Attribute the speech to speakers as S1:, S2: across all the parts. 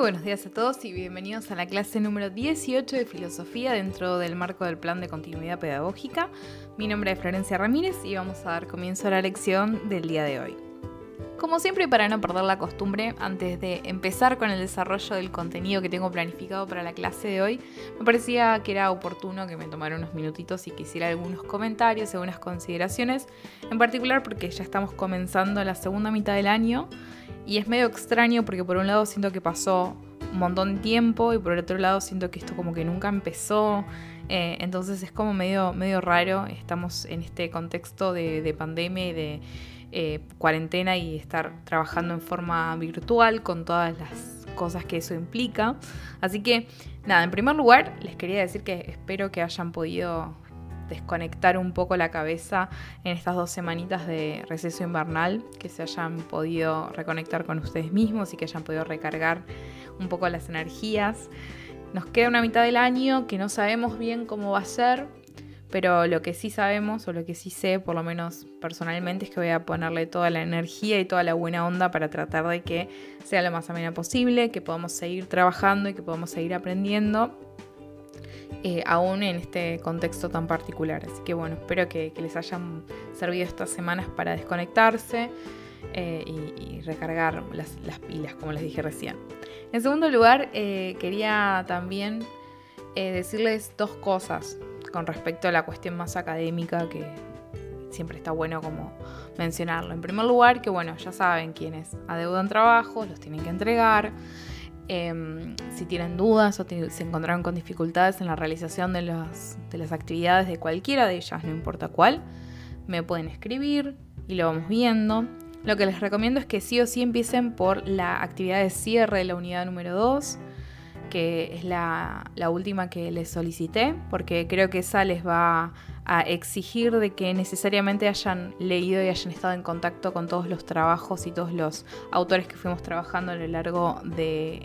S1: buenos días a todos y bienvenidos a la clase número 18 de Filosofía dentro del marco del Plan de Continuidad Pedagógica. Mi nombre es Florencia Ramírez y vamos a dar comienzo a la lección del día de hoy. Como siempre, para no perder la costumbre, antes de empezar con el desarrollo del contenido que tengo planificado para la clase de hoy, me parecía que era oportuno que me tomara unos minutitos y que hiciera algunos comentarios, algunas consideraciones, en particular porque ya estamos comenzando la segunda mitad del año y es medio extraño porque por un lado siento que pasó un montón de tiempo y por el otro lado siento que esto como que nunca empezó. Eh, entonces es como medio, medio raro. Estamos en este contexto de, pandemia y de eh, cuarentena y estar trabajando en forma virtual con todas las cosas que eso implica. Así que nada, en primer lugar les quería decir que espero que hayan podido desconectar un poco la cabeza en estas dos semanitas de receso invernal, que se hayan podido reconectar con ustedes mismos y que hayan podido recargar un poco las energías. Nos queda una mitad del año que no sabemos bien cómo va a ser, pero lo que sí sabemos, o lo que sí sé, por lo menos personalmente, es que voy a ponerle toda la energía y toda la buena onda para tratar de que sea lo más amena posible, que podamos seguir trabajando y que podamos seguir aprendiendo eh, aún en este contexto tan particular. Así que bueno, espero que, les hayan servido estas semanas para desconectarse eh, y, recargar las, pilas, como les dije recién. En segundo lugar, eh, quería también decirles dos cosas con respecto a la cuestión más académica que siempre está bueno como mencionarlo. En primer lugar, que bueno, ya saben quienes adeudan trabajos, los tienen que entregar. Em, si tienen dudas o se encontraron con dificultades en la realización de, de las actividades de cualquiera de ellas, no importa cuál, me pueden escribir y lo vamos viendo. Lo que les recomiendo es que sí o sí empiecen por la actividad de cierre de la unidad número 2, que es la, la última que les solicité, porque creo que esa les va a exigir de que necesariamente hayan leído y hayan estado en contacto con todos los trabajos y todos los autores que fuimos trabajando a lo largo del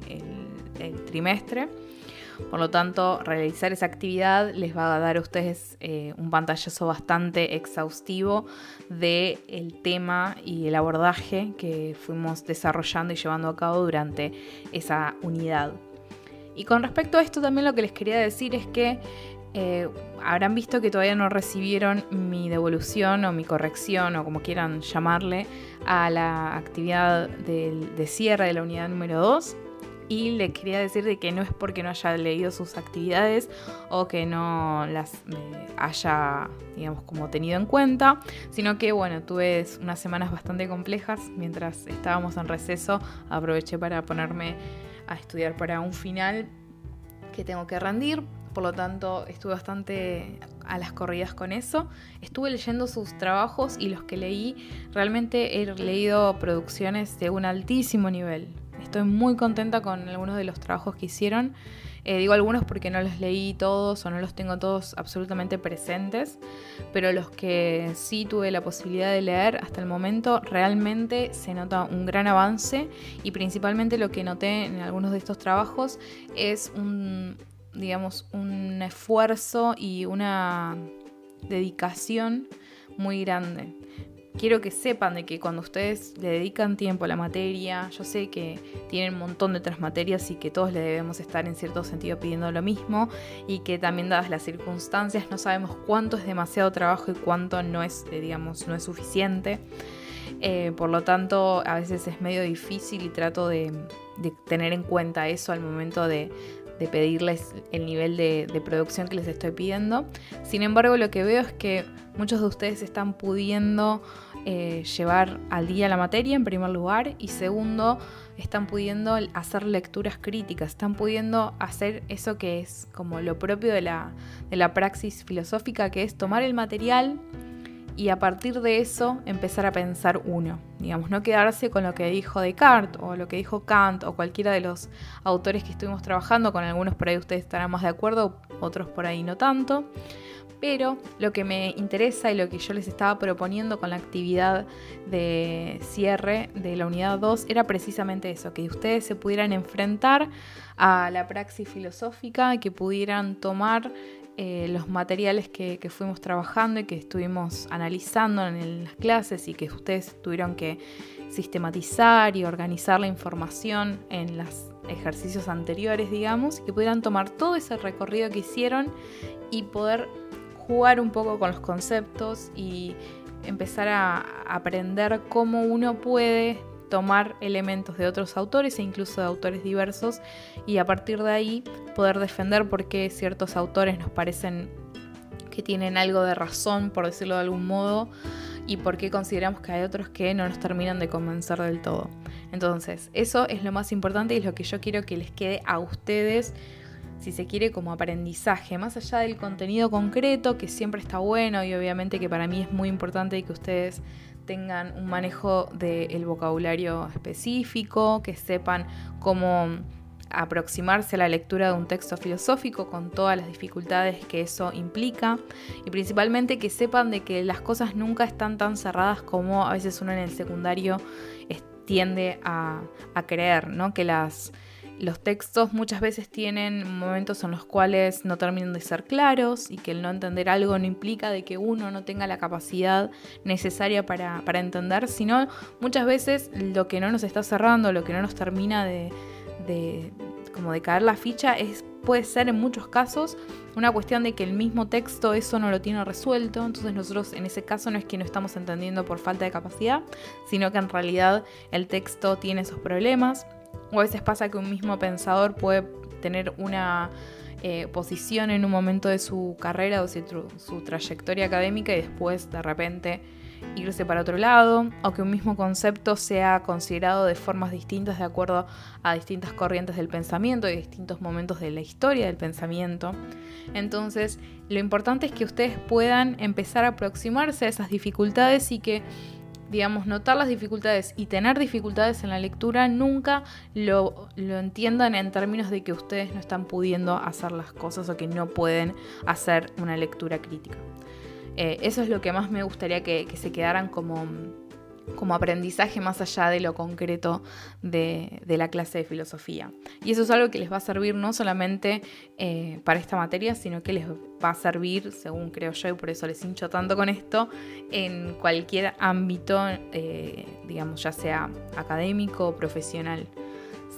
S1: trimestre. Por lo tanto, realizar esa actividad les va a dar a ustedes eh, un pantallazo bastante exhaustivo del el tema y el abordaje que fuimos desarrollando y llevando a cabo durante esa unidad. Y con respecto a esto también lo que les quería decir es que eh, habrán visto que todavía no recibieron mi devolución o mi corrección o como quieran llamarle a la actividad de, cierre de la unidad número 2 y le quería decir de que no es porque no haya leído sus actividades o que no las eh, haya, digamos, como tenido en cuenta, sino que, bueno, tuve unas semanas bastante complejas mientras estábamos en receso, aproveché para ponerme a estudiar para un final que tengo que rendir, por lo tanto estuve bastante a las corridas con eso. Estuve leyendo sus trabajos y los que leí, realmente he leído producciones de un altísimo nivel. Estoy muy contenta con algunos de los trabajos que hicieron. Eh, digo algunos porque no los leí todos o no los tengo todos absolutamente presentes, pero los que sí tuve la posibilidad de leer hasta el momento, realmente se nota un gran avance y principalmente lo que noté en algunos de estos trabajos es un, digamos, un esfuerzo y una dedicación muy grande. Quiero que sepan de que cuando ustedes le dedican tiempo a la materia, yo sé que tienen un montón de otras materias y que todos le debemos estar en cierto sentido pidiendo lo mismo y que también dadas las circunstancias no sabemos cuánto es demasiado trabajo y cuánto no es, eh, digamos, no es suficiente. Eh, por lo tanto, a veces es medio difícil y trato de tener en cuenta eso al momento de, de pedirles el nivel de, producción que les estoy pidiendo. Sin embargo, lo que veo es que muchos de ustedes están pudiendo eh, llevar al día la materia en primer lugar y segundo, están pudiendo hacer lecturas críticas, están pudiendo hacer eso que es como lo propio de la, de la praxis filosófica, que es tomar el material, y a partir de eso empezar a pensar uno. Digamos, no quedarse con lo que dijo Descartes o lo que dijo Kant o cualquiera de los autores que estuvimos trabajando, con algunos por ahí ustedes estarán más de acuerdo, otros por ahí no tanto. Pero lo que me interesa y lo que yo les estaba proponiendo con la actividad de cierre de la unidad 2 era precisamente eso, que ustedes se pudieran enfrentar a la praxis filosófica, que pudieran tomar eh, los materiales que, fuimos trabajando y que estuvimos analizando en las clases y que ustedes tuvieron que sistematizar y organizar la información en las ejercicios anteriores, digamos, y que pudieran tomar todo ese recorrido que hicieron y poder jugar un poco con los conceptos y empezar a aprender cómo uno puede tomar elementos de otros autores e incluso de autores diversos y a partir de ahí poder defender por qué ciertos autores nos parecen que tienen algo de razón, por decirlo de algún modo, y por qué consideramos que hay otros que no nos terminan de convencer del todo. Entonces, eso es lo más importante y es lo que yo quiero que les quede a ustedes si se quiere, como aprendizaje, más allá del contenido concreto, que siempre está bueno y obviamente que para mí es muy importante que ustedes tengan un manejo del vocabulario específico, que sepan cómo aproximarse a la lectura de un texto filosófico con todas las dificultades que eso implica y principalmente que sepan de que las cosas nunca están tan cerradas como a veces uno en el secundario tiende a, a creer, ¿no? que las los textos muchas veces tienen momentos en los cuales no terminan de ser claros y que el no entender algo no implica de que uno no tenga la capacidad necesaria para, entender, sino muchas veces lo que no nos está cerrando, lo que no nos termina de, como de caer la ficha es puede ser en muchos casos una cuestión de que el mismo texto eso no lo tiene resuelto, entonces nosotros en ese caso no es que no estamos entendiendo por falta de capacidad, sino que en realidad el texto tiene esos problemas o a veces pasa que un mismo pensador puede tener una eh, posición en un momento de su carrera o su, su trayectoria académica y después de repente irse para otro lado, o que un mismo concepto sea considerado de formas distintas de acuerdo a distintas corrientes del pensamiento y distintos momentos de la historia del pensamiento. Entonces, lo importante es que ustedes puedan empezar a aproximarse a esas dificultades y que digamos, notar las dificultades y tener dificultades en la lectura, nunca lo, entiendan en términos de que ustedes no están pudiendo hacer las cosas o que no pueden hacer una lectura crítica. Eh, eso es lo que más me gustaría que se quedaran como como aprendizaje más allá de lo concreto de, la clase de filosofía. Y eso es algo que les va a servir no solamente eh, para esta materia, sino que les va a servir, según creo yo, y por eso les hincho tanto con esto, en cualquier ámbito, eh, digamos, ya sea académico o profesional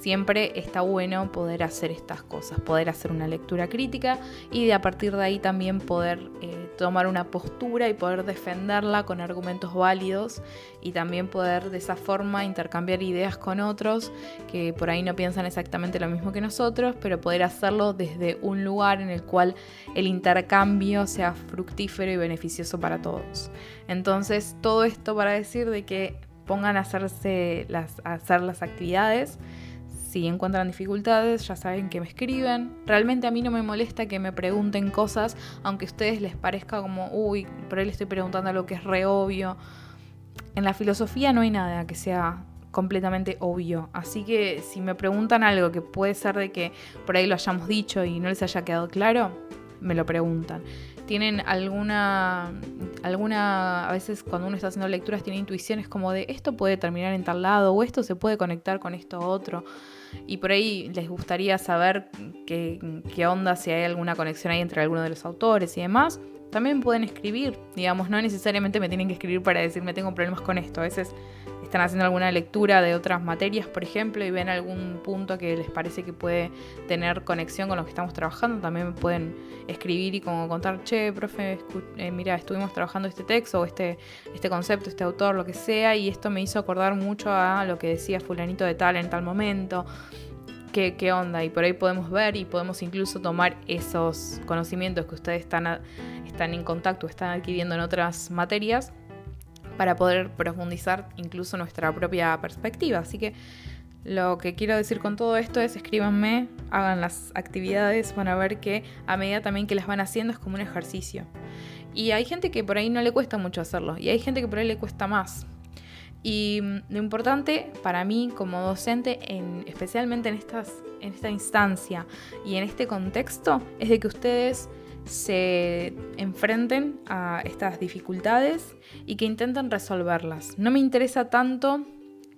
S1: siempre está bueno poder hacer estas cosas, poder hacer una lectura crítica y de a partir de ahí también poder eh, tomar una postura y poder defenderla con argumentos válidos y también poder de esa forma intercambiar ideas con otros que por ahí no piensan exactamente lo mismo que nosotros, pero poder hacerlo desde un lugar en el cual el intercambio sea fructífero y beneficioso para todos. Entonces, todo esto para decir de que pongan a hacerse a hacer las actividades si encuentran dificultades, ya saben que me escriben. Realmente a mí no me molesta que me pregunten cosas, aunque a ustedes les parezca como, uy, ahí le estoy preguntando algo que es re obvio. En la filosofía no hay nada que sea completamente obvio. Así que si me preguntan algo que puede ser de que por ahí lo hayamos dicho y no les haya quedado claro, me lo preguntan. Tienen alguna, alguna, a veces cuando uno está haciendo lecturas tiene intuiciones como de esto puede terminar en tal lado o esto se puede conectar con esto otro y por ahí les gustaría saber qué, onda, si hay alguna conexión ahí entre alguno de los autores y demás, también pueden escribir, digamos, no necesariamente me tienen que escribir para decirme tengo problemas con esto, a veces están haciendo alguna lectura de otras materias, por ejemplo, y ven algún punto que les parece que puede tener conexión con lo que estamos trabajando, también pueden escribir y como contar, che, profe, eh, mira, estuvimos trabajando este texto o este, este concepto, este autor, lo que sea, y esto me hizo acordar mucho a lo que decía fulanito de tal en tal momento. ¿Qué, qué onda? Y por ahí podemos ver y podemos incluso tomar esos conocimientos que ustedes están, están en contacto, están adquiriendo en otras materias para poder profundizar incluso nuestra propia perspectiva. Así que lo que quiero decir con todo esto es escríbanme, hagan las actividades, van a ver que a medida también que las van haciendo es como un ejercicio. Y hay gente que por ahí no le cuesta mucho hacerlo y hay gente que por ahí le cuesta más. Y lo importante para mí como docente, en, especialmente en, en esta instancia y en este contexto, es de que ustedes se enfrenten a estas dificultades y que intenten resolverlas. No me interesa tanto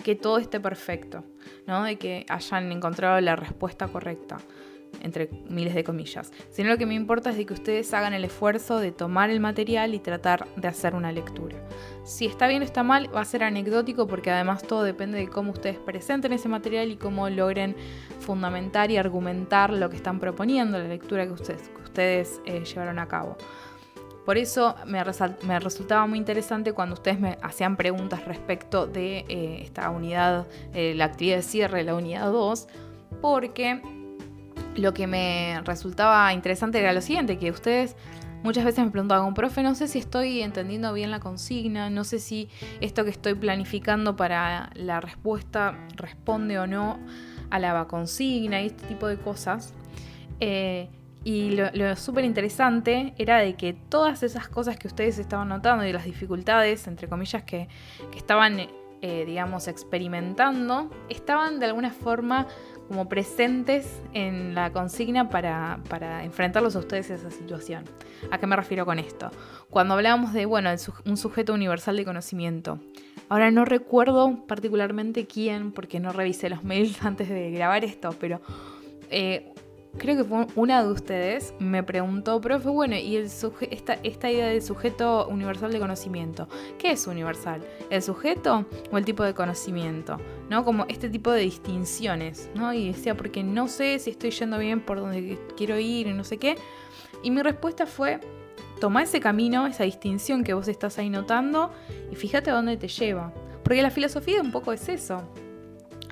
S1: que todo esté perfecto, ¿no? de que hayan encontrado la respuesta correcta. entre miles de comillas, sino lo que me importa es de que ustedes hagan el esfuerzo de tomar el material y tratar de hacer una lectura. Si está bien o está mal, va a ser anecdótico porque además todo depende de cómo ustedes presenten ese material y cómo logren fundamentar y argumentar lo que están proponiendo, la lectura que ustedes, ustedes eh, llevaron a cabo. Por eso me, resultaba muy interesante cuando ustedes me hacían preguntas respecto de eh, esta unidad, eh, la actividad de cierre la unidad 2, porque lo que me resultaba interesante era lo siguiente, que ustedes muchas veces me preguntaban, profe, no sé si estoy entendiendo bien la consigna, no sé si esto que estoy planificando para la respuesta responde o no a la consigna y este tipo de cosas. Y lo, súper interesante era de que todas esas cosas que ustedes estaban notando y las dificultades, entre comillas, que, estaban, eh, digamos, experimentando, estaban de alguna forma como presentes en la consigna para, enfrentarlos a ustedes a esa situación. ¿A qué me refiero con esto? Cuando hablábamos de, bueno, un sujeto universal de conocimiento. Ahora no recuerdo particularmente quién, porque no revisé los mails antes de grabar esto, pero eh, creo que fue una de ustedes, me preguntó, profe, bueno, ¿y el esta, esta idea de sujeto universal de conocimiento? ¿Qué es universal? ¿El sujeto o el tipo de conocimiento? ¿No? Como este tipo de distinciones, ¿no? Y decía, porque no sé si estoy yendo bien por donde quiero ir y no sé qué. Y mi respuesta fue, toma ese camino, esa distinción que vos estás ahí notando y fíjate a dónde te lleva. Porque la filosofía un poco es eso.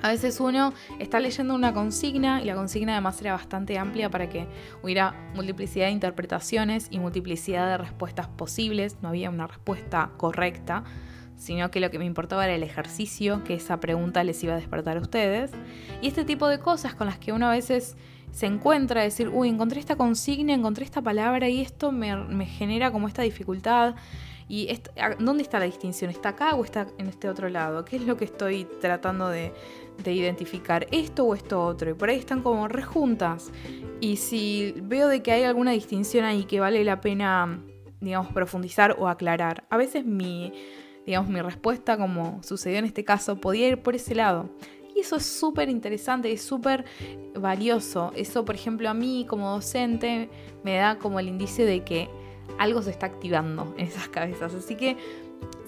S1: A veces uno está leyendo una consigna y la consigna además era bastante amplia para que hubiera multiplicidad de interpretaciones y multiplicidad de respuestas posibles, no había una respuesta correcta, sino que lo que me importaba era el ejercicio que esa pregunta les iba a despertar a ustedes. Y este tipo de cosas con las que uno a veces se encuentra, decir, uy, encontré esta consigna, encontré esta palabra y esto me, genera como esta dificultad. ¿Y dónde está la distinción? ¿Está acá o está en este otro lado? ¿Qué es lo que estoy tratando de, de identificar esto o esto otro. Y por ahí están como rejuntas. Y si veo de que hay alguna distinción ahí que vale la pena, digamos, profundizar o aclarar, a veces mi, digamos, mi respuesta, como sucedió en este caso, podía ir por ese lado. Y eso es súper interesante, es súper valioso. Eso, por ejemplo, a mí como docente me da como el indicio de que algo se está activando en esas cabezas. Así que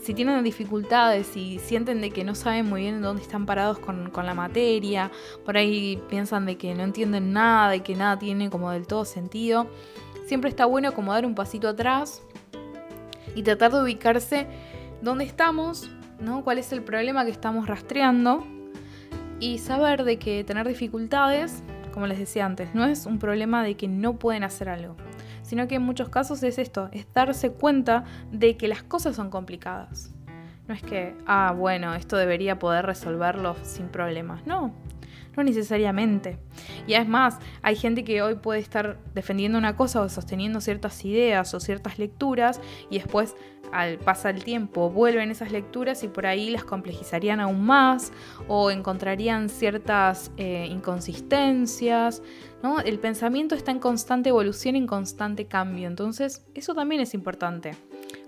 S1: si tienen dificultades y sienten de que no saben muy bien dónde están parados con, la materia, por ahí piensan de que no entienden nada y que nada tiene como del todo sentido, siempre está bueno como dar un pasito atrás y tratar de ubicarse dónde estamos, ¿no? cuál es el problema que estamos rastreando y saber de que tener dificultades, como les decía antes, no es un problema de que no pueden hacer algo sino que en muchos casos es esto, es darse cuenta de que las cosas son complicadas. No es que, ah, bueno, esto debería poder resolverlo sin problemas. No, no necesariamente. Y es más, hay gente que hoy puede estar defendiendo una cosa o sosteniendo ciertas ideas o ciertas lecturas y después al pasar el tiempo vuelven esas lecturas y por ahí las complejizarían aún más o encontrarían ciertas eh, inconsistencias el pensamiento está en constante evolución, en constante cambio, entonces eso también es importante.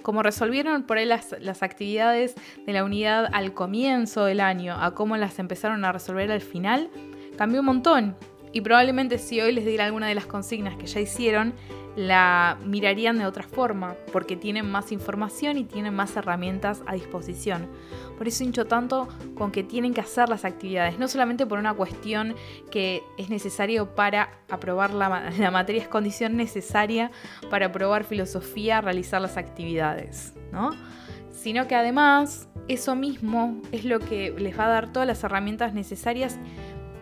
S1: Como resolvieron por ahí las, las actividades de la unidad al comienzo del año a cómo las empezaron a resolver al final, cambió un montón. Y probablemente si hoy les diera alguna de las consignas que ya hicieron, la mirarían de otra forma, porque tienen más información y tienen más herramientas a disposición. Por eso hincho tanto con que tienen que hacer las actividades, no solamente por una cuestión que es necesario para aprobar la, la materia, es condición necesaria para aprobar filosofía, realizar las actividades, ¿no? Sino que además eso mismo es lo que les va a dar todas las herramientas necesarias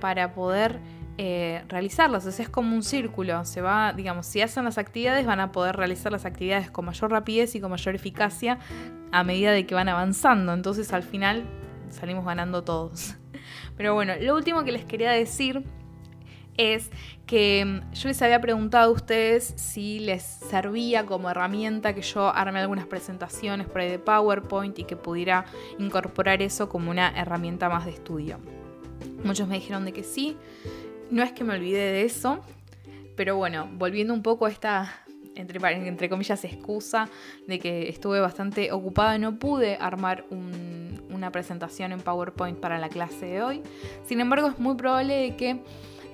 S1: para poder eh, realizarlas. Es como un círculo. Se va, digamos, si hacen las actividades, van a poder realizar las actividades con mayor rapidez y con mayor eficacia a medida de que van avanzando. Entonces, al final, salimos ganando todos. Pero bueno, lo último que les quería decir es que mm, yo les había preguntado a ustedes si les servía como herramienta que yo arme algunas presentaciones por ahí de PowerPoint y que pudiera incorporar eso como una herramienta más de estudio. Muchos me dijeron de que sí. No es que me olvide de eso, pero bueno, volviendo un poco a esta, entre, entre comillas, excusa de que estuve bastante ocupada, no pude armar una presentación en PowerPoint para la clase de hoy. Sin embargo, es muy probable de que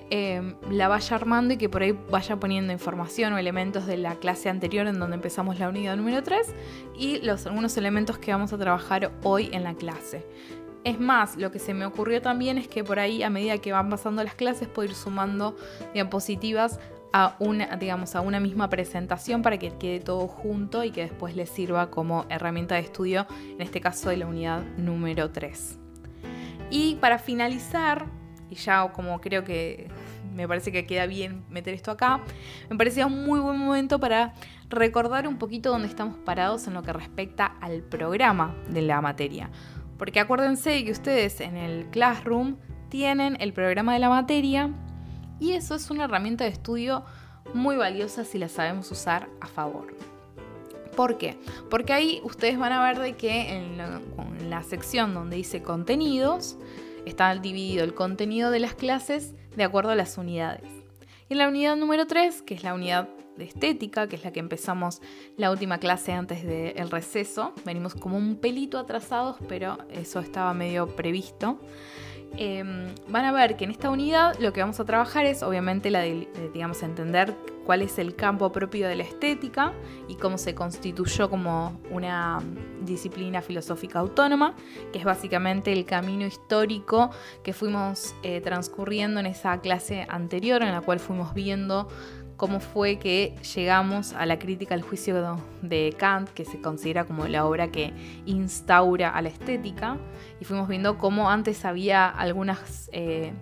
S1: em, la vaya armando y que por ahí vaya poniendo información o elementos de la clase anterior en donde empezamos la unidad número 3 y los, algunos elementos que vamos a trabajar hoy en la clase. Es más, lo que se me ocurrió también es que por ahí a medida que van pasando las clases puedo ir sumando diapositivas a una, digamos, a una misma presentación para que quede todo junto y que después les sirva como herramienta de estudio, en este caso de la unidad número 3. Y para finalizar, y ya como creo que me parece que queda bien meter esto acá, me parecía un muy buen momento para recordar un poquito dónde estamos parados en lo que respecta al programa de la materia. Porque acuérdense que ustedes en el Classroom tienen el programa de la materia y eso es una herramienta de estudio muy valiosa si la sabemos usar a favor. ¿Por qué? Porque ahí ustedes van a ver de que en la, sección donde dice contenidos está dividido el contenido de las clases de acuerdo a las unidades. Y en la unidad número 3, que es la unidad de estética, que es la que empezamos la última clase antes del receso, venimos como un pelito atrasados, pero eso estaba medio previsto. Em, van a ver que en esta unidad lo que vamos a trabajar es obviamente la de, digamos, entender cuál es el campo propio de la estética y cómo se constituyó como una disciplina filosófica autónoma, que es básicamente el camino histórico que fuimos eh, transcurriendo en esa clase anterior, en la cual fuimos viendo cómo fue que llegamos a la crítica al juicio de Kant, que se considera como la obra que instaura a la estética, y fuimos viendo cómo antes había algunas eh,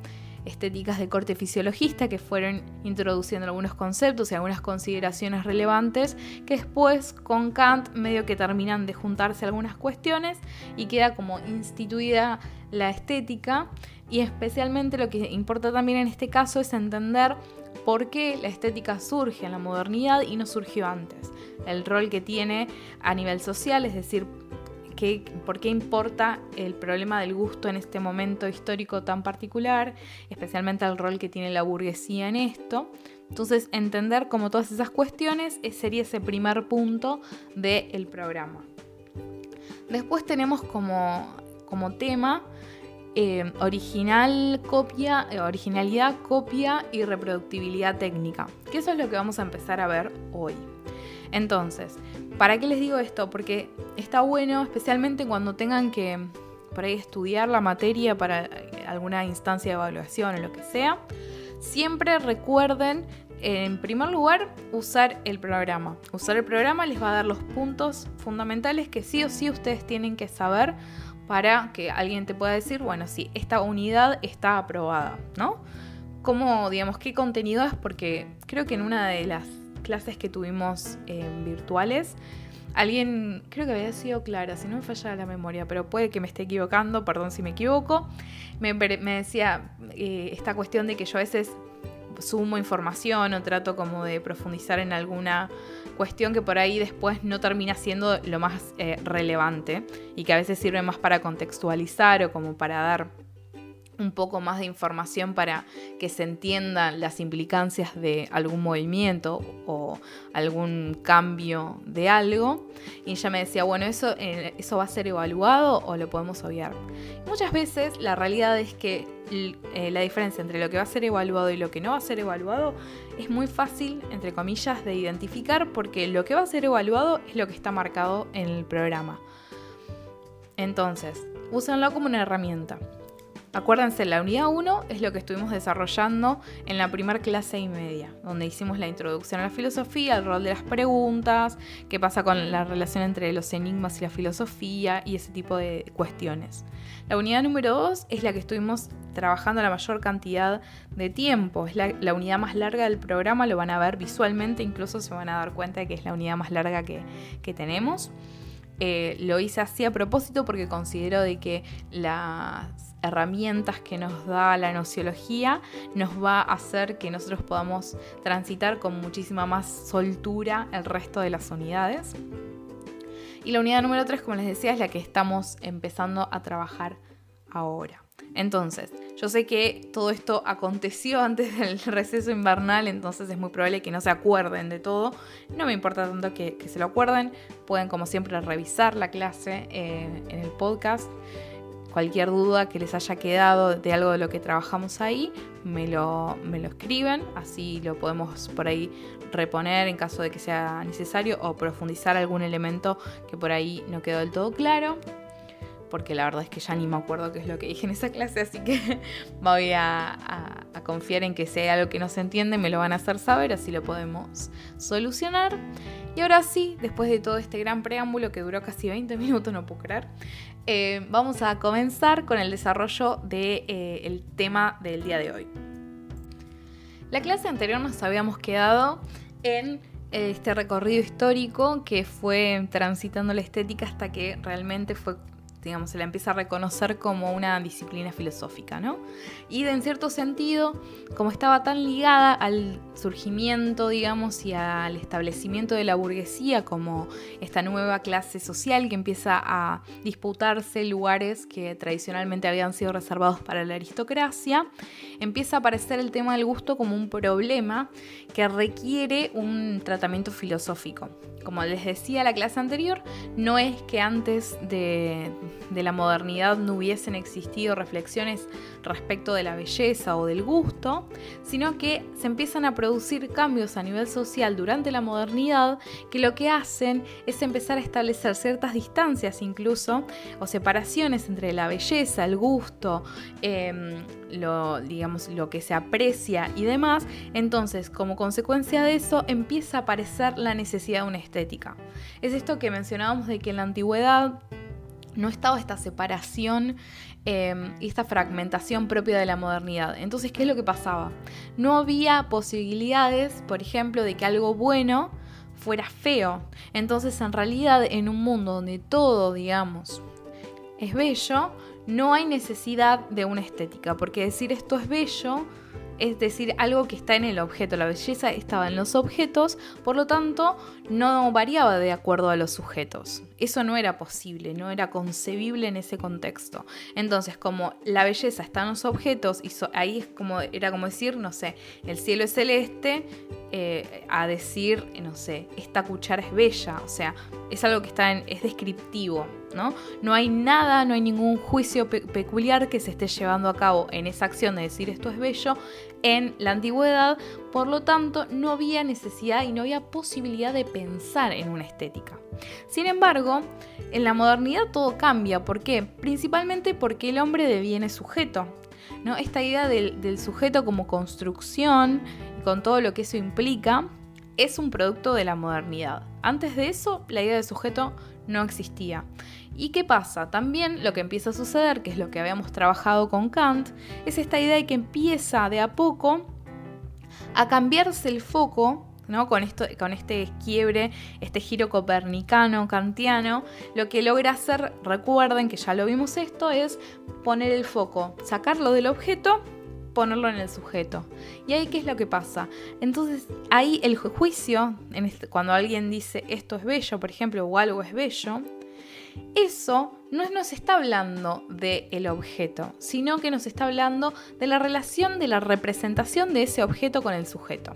S1: estéticas de corte fisiologista que fueron introduciendo algunos conceptos y algunas consideraciones relevantes, que después con Kant medio que terminan de juntarse algunas cuestiones y queda como instituida la estética, y especialmente lo que importa también en este caso es entender por qué la estética surge en la modernidad y no surgió antes. El rol que tiene a nivel social, es decir, por qué importa el problema del gusto en este momento histórico tan particular, especialmente el rol que tiene la burguesía en esto. Entonces, entender como todas esas cuestiones sería ese primer punto del programa. Después tenemos como, como tema eh, original, copia, eh, originalidad, copia y reproductibilidad técnica, que eso es lo que vamos a empezar a ver hoy. Entonces, ¿para qué les digo esto? Porque está bueno, especialmente cuando tengan que por ahí estudiar la materia para eh, alguna instancia de evaluación o lo que sea, siempre recuerden en primer lugar, usar el programa. Usar el programa les va a dar los puntos fundamentales que sí o sí ustedes tienen que saber para que alguien te pueda decir, bueno, sí, esta unidad está aprobada, ¿no? ¿Cómo, digamos, qué contenido es? Porque creo que en una de las clases que tuvimos virtuales, alguien, creo que había sido clara, si no me falla la memoria, pero puede que me esté equivocando, perdón si me equivoco, me, decía eh, esta cuestión de que yo a veces sumo información o trato como de profundizar en alguna cuestión que por ahí después no termina siendo lo más eh, relevante y que a veces sirve más para contextualizar o como para dar un poco más de información para que se entiendan las implicancias de algún movimiento o algún cambio de algo. Y ella me decía, bueno, ¿eso, eh, ¿eso va a ser evaluado o lo podemos obviar? muchas veces la realidad es que eh, la diferencia entre lo que va a ser evaluado y lo que no va a ser evaluado es muy fácil, entre comillas, de identificar porque lo que va a ser evaluado es lo que está marcado en el programa. Entonces, úsenlo como una herramienta. Acuérdense, la unidad 1 es lo que estuvimos desarrollando en la primera clase y media, donde hicimos la introducción a la filosofía, el rol de las preguntas, qué pasa con la relación entre los enigmas y la filosofía y ese tipo de cuestiones. La unidad número 2 es la que estuvimos trabajando la mayor cantidad de tiempo, es la, unidad más larga del programa, lo van a ver visualmente, incluso se van a dar cuenta de que es la unidad más larga que, que tenemos. Eh, lo hice así a propósito porque considero de que las herramientas que nos da la nociología nos va a hacer que nosotros podamos transitar con muchísima más soltura el resto de las unidades. Y la unidad número 3, como les decía, es la que estamos empezando a trabajar ahora. Entonces, yo sé que todo esto aconteció antes del receso invernal, entonces es muy probable que no se acuerden de todo. No me importa tanto que, se lo acuerden. Pueden, como siempre, revisar la clase eh, en el podcast cualquier duda que les haya quedado de algo de lo que trabajamos ahí, me lo, me lo escriben, así lo podemos por ahí reponer en caso de que sea necesario o profundizar algún elemento que por ahí no quedó del todo claro porque la verdad es que ya ni me acuerdo qué es lo que dije en esa clase, así que voy a, confiar en que si hay algo que no se entiende, me lo van a hacer saber, así lo podemos solucionar. Y ahora sí, después de todo este gran preámbulo que duró casi 20 minutos, no puedo creer, eh, vamos a comenzar con el desarrollo del de, eh, tema del día de hoy. La clase anterior nos habíamos quedado en este recorrido histórico que fue transitando la estética hasta que realmente fue digamos, se la empieza a reconocer como una disciplina filosófica, ¿no? Y en cierto sentido, como estaba tan ligada al surgimiento, digamos, y al establecimiento de la burguesía como esta nueva clase social que empieza a disputarse lugares que tradicionalmente habían sido reservados para la aristocracia, empieza a aparecer el tema del gusto como un problema que requiere un tratamiento filosófico. Como les decía la clase anterior, no es que antes de, la modernidad no hubiesen existido reflexiones respecto de la belleza o del gusto, sino que se empiezan a producir cambios a nivel social durante la modernidad que lo que hacen es empezar a establecer ciertas distancias incluso o separaciones entre la belleza, el gusto, em, lo, digamos, lo que se aprecia y demás. Entonces, como consecuencia de eso, empieza a aparecer la necesidad de una estética. Es esto que mencionábamos de que en la antigüedad no estaba esta separación em, y esta fragmentación propia de la modernidad. Entonces, ¿qué es lo que pasaba? No había posibilidades, por ejemplo, de que algo bueno fuera feo. Entonces, en realidad, en un mundo donde todo, digamos, es bello, no hay necesidad de una estética, porque decir esto es bello es decir, algo que está en el objeto. La belleza estaba en los objetos, por lo tanto, no variaba de acuerdo a los sujetos. Eso no era posible, no era concebible en ese contexto. Entonces, como la belleza está en los objetos, y ahí es como, era como decir, no sé, el cielo es celeste, eh, a decir, no sé, esta cuchara es bella. O sea, es algo que está en, es descriptivo. ¿No? No hay nada, no hay ningún juicio peculiar que se esté llevando a cabo en esa acción de decir esto es bello en la antigüedad, por lo tanto no había necesidad y no había posibilidad de pensar en una estética. Sin embargo, en la modernidad todo cambia, ¿por qué? Principalmente porque el hombre deviene sujeto. ¿no? Esta idea del, del sujeto como construcción, con todo lo que eso implica, es un producto de la modernidad. Antes de eso, la idea de sujeto no existía. ¿Y qué pasa? También lo que empieza a suceder, que es lo que habíamos trabajado con Kant, es esta idea de que empieza de a poco a cambiarse el foco ¿no? Con, esto, con este quiebre, este giro copernicano, kantiano, lo que logra hacer, recuerden que ya lo vimos esto, es poner el foco, sacarlo del objeto, ponerlo en el sujeto. ¿Y ahí qué es lo que pasa? Entonces, ahí el juicio, este, cuando alguien dice esto es bello, por ejemplo, o algo es bello, eso no nos está hablando del objeto, sino que nos está hablando de la relación de la representación de ese objeto con el sujeto.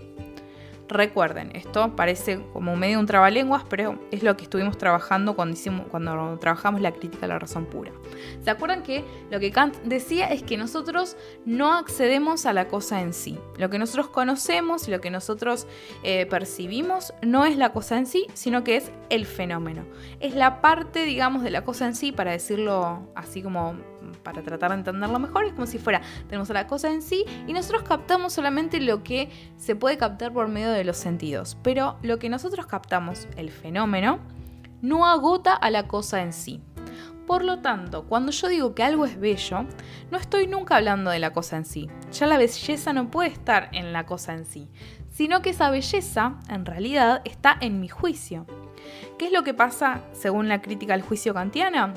S1: Recuerden, esto parece como medio un trabalenguas, pero es lo que estuvimos trabajando cuando, cuando trabajamos la crítica a la razón pura. ¿Se acuerdan que lo que Kant decía es que nosotros no accedemos a la cosa en sí? Lo que nosotros conocemos y lo que nosotros eh, percibimos no es la cosa en sí, sino que es el fenómeno. Es la parte, digamos, de la cosa en sí, para decirlo así como para tratar de entenderlo mejor, es como si fuera, tenemos la cosa en sí y nosotros captamos solamente lo que se puede captar por medio de los sentidos. Pero lo que nosotros captamos, el fenómeno, no agota a la cosa en sí. Por lo tanto, cuando yo digo que algo es bello, no estoy nunca hablando de la cosa en sí. Ya la belleza no puede estar en la cosa en sí, sino que esa belleza, en realidad, está en mi juicio. ¿Qué es lo que pasa según la crítica al juicio kantiana?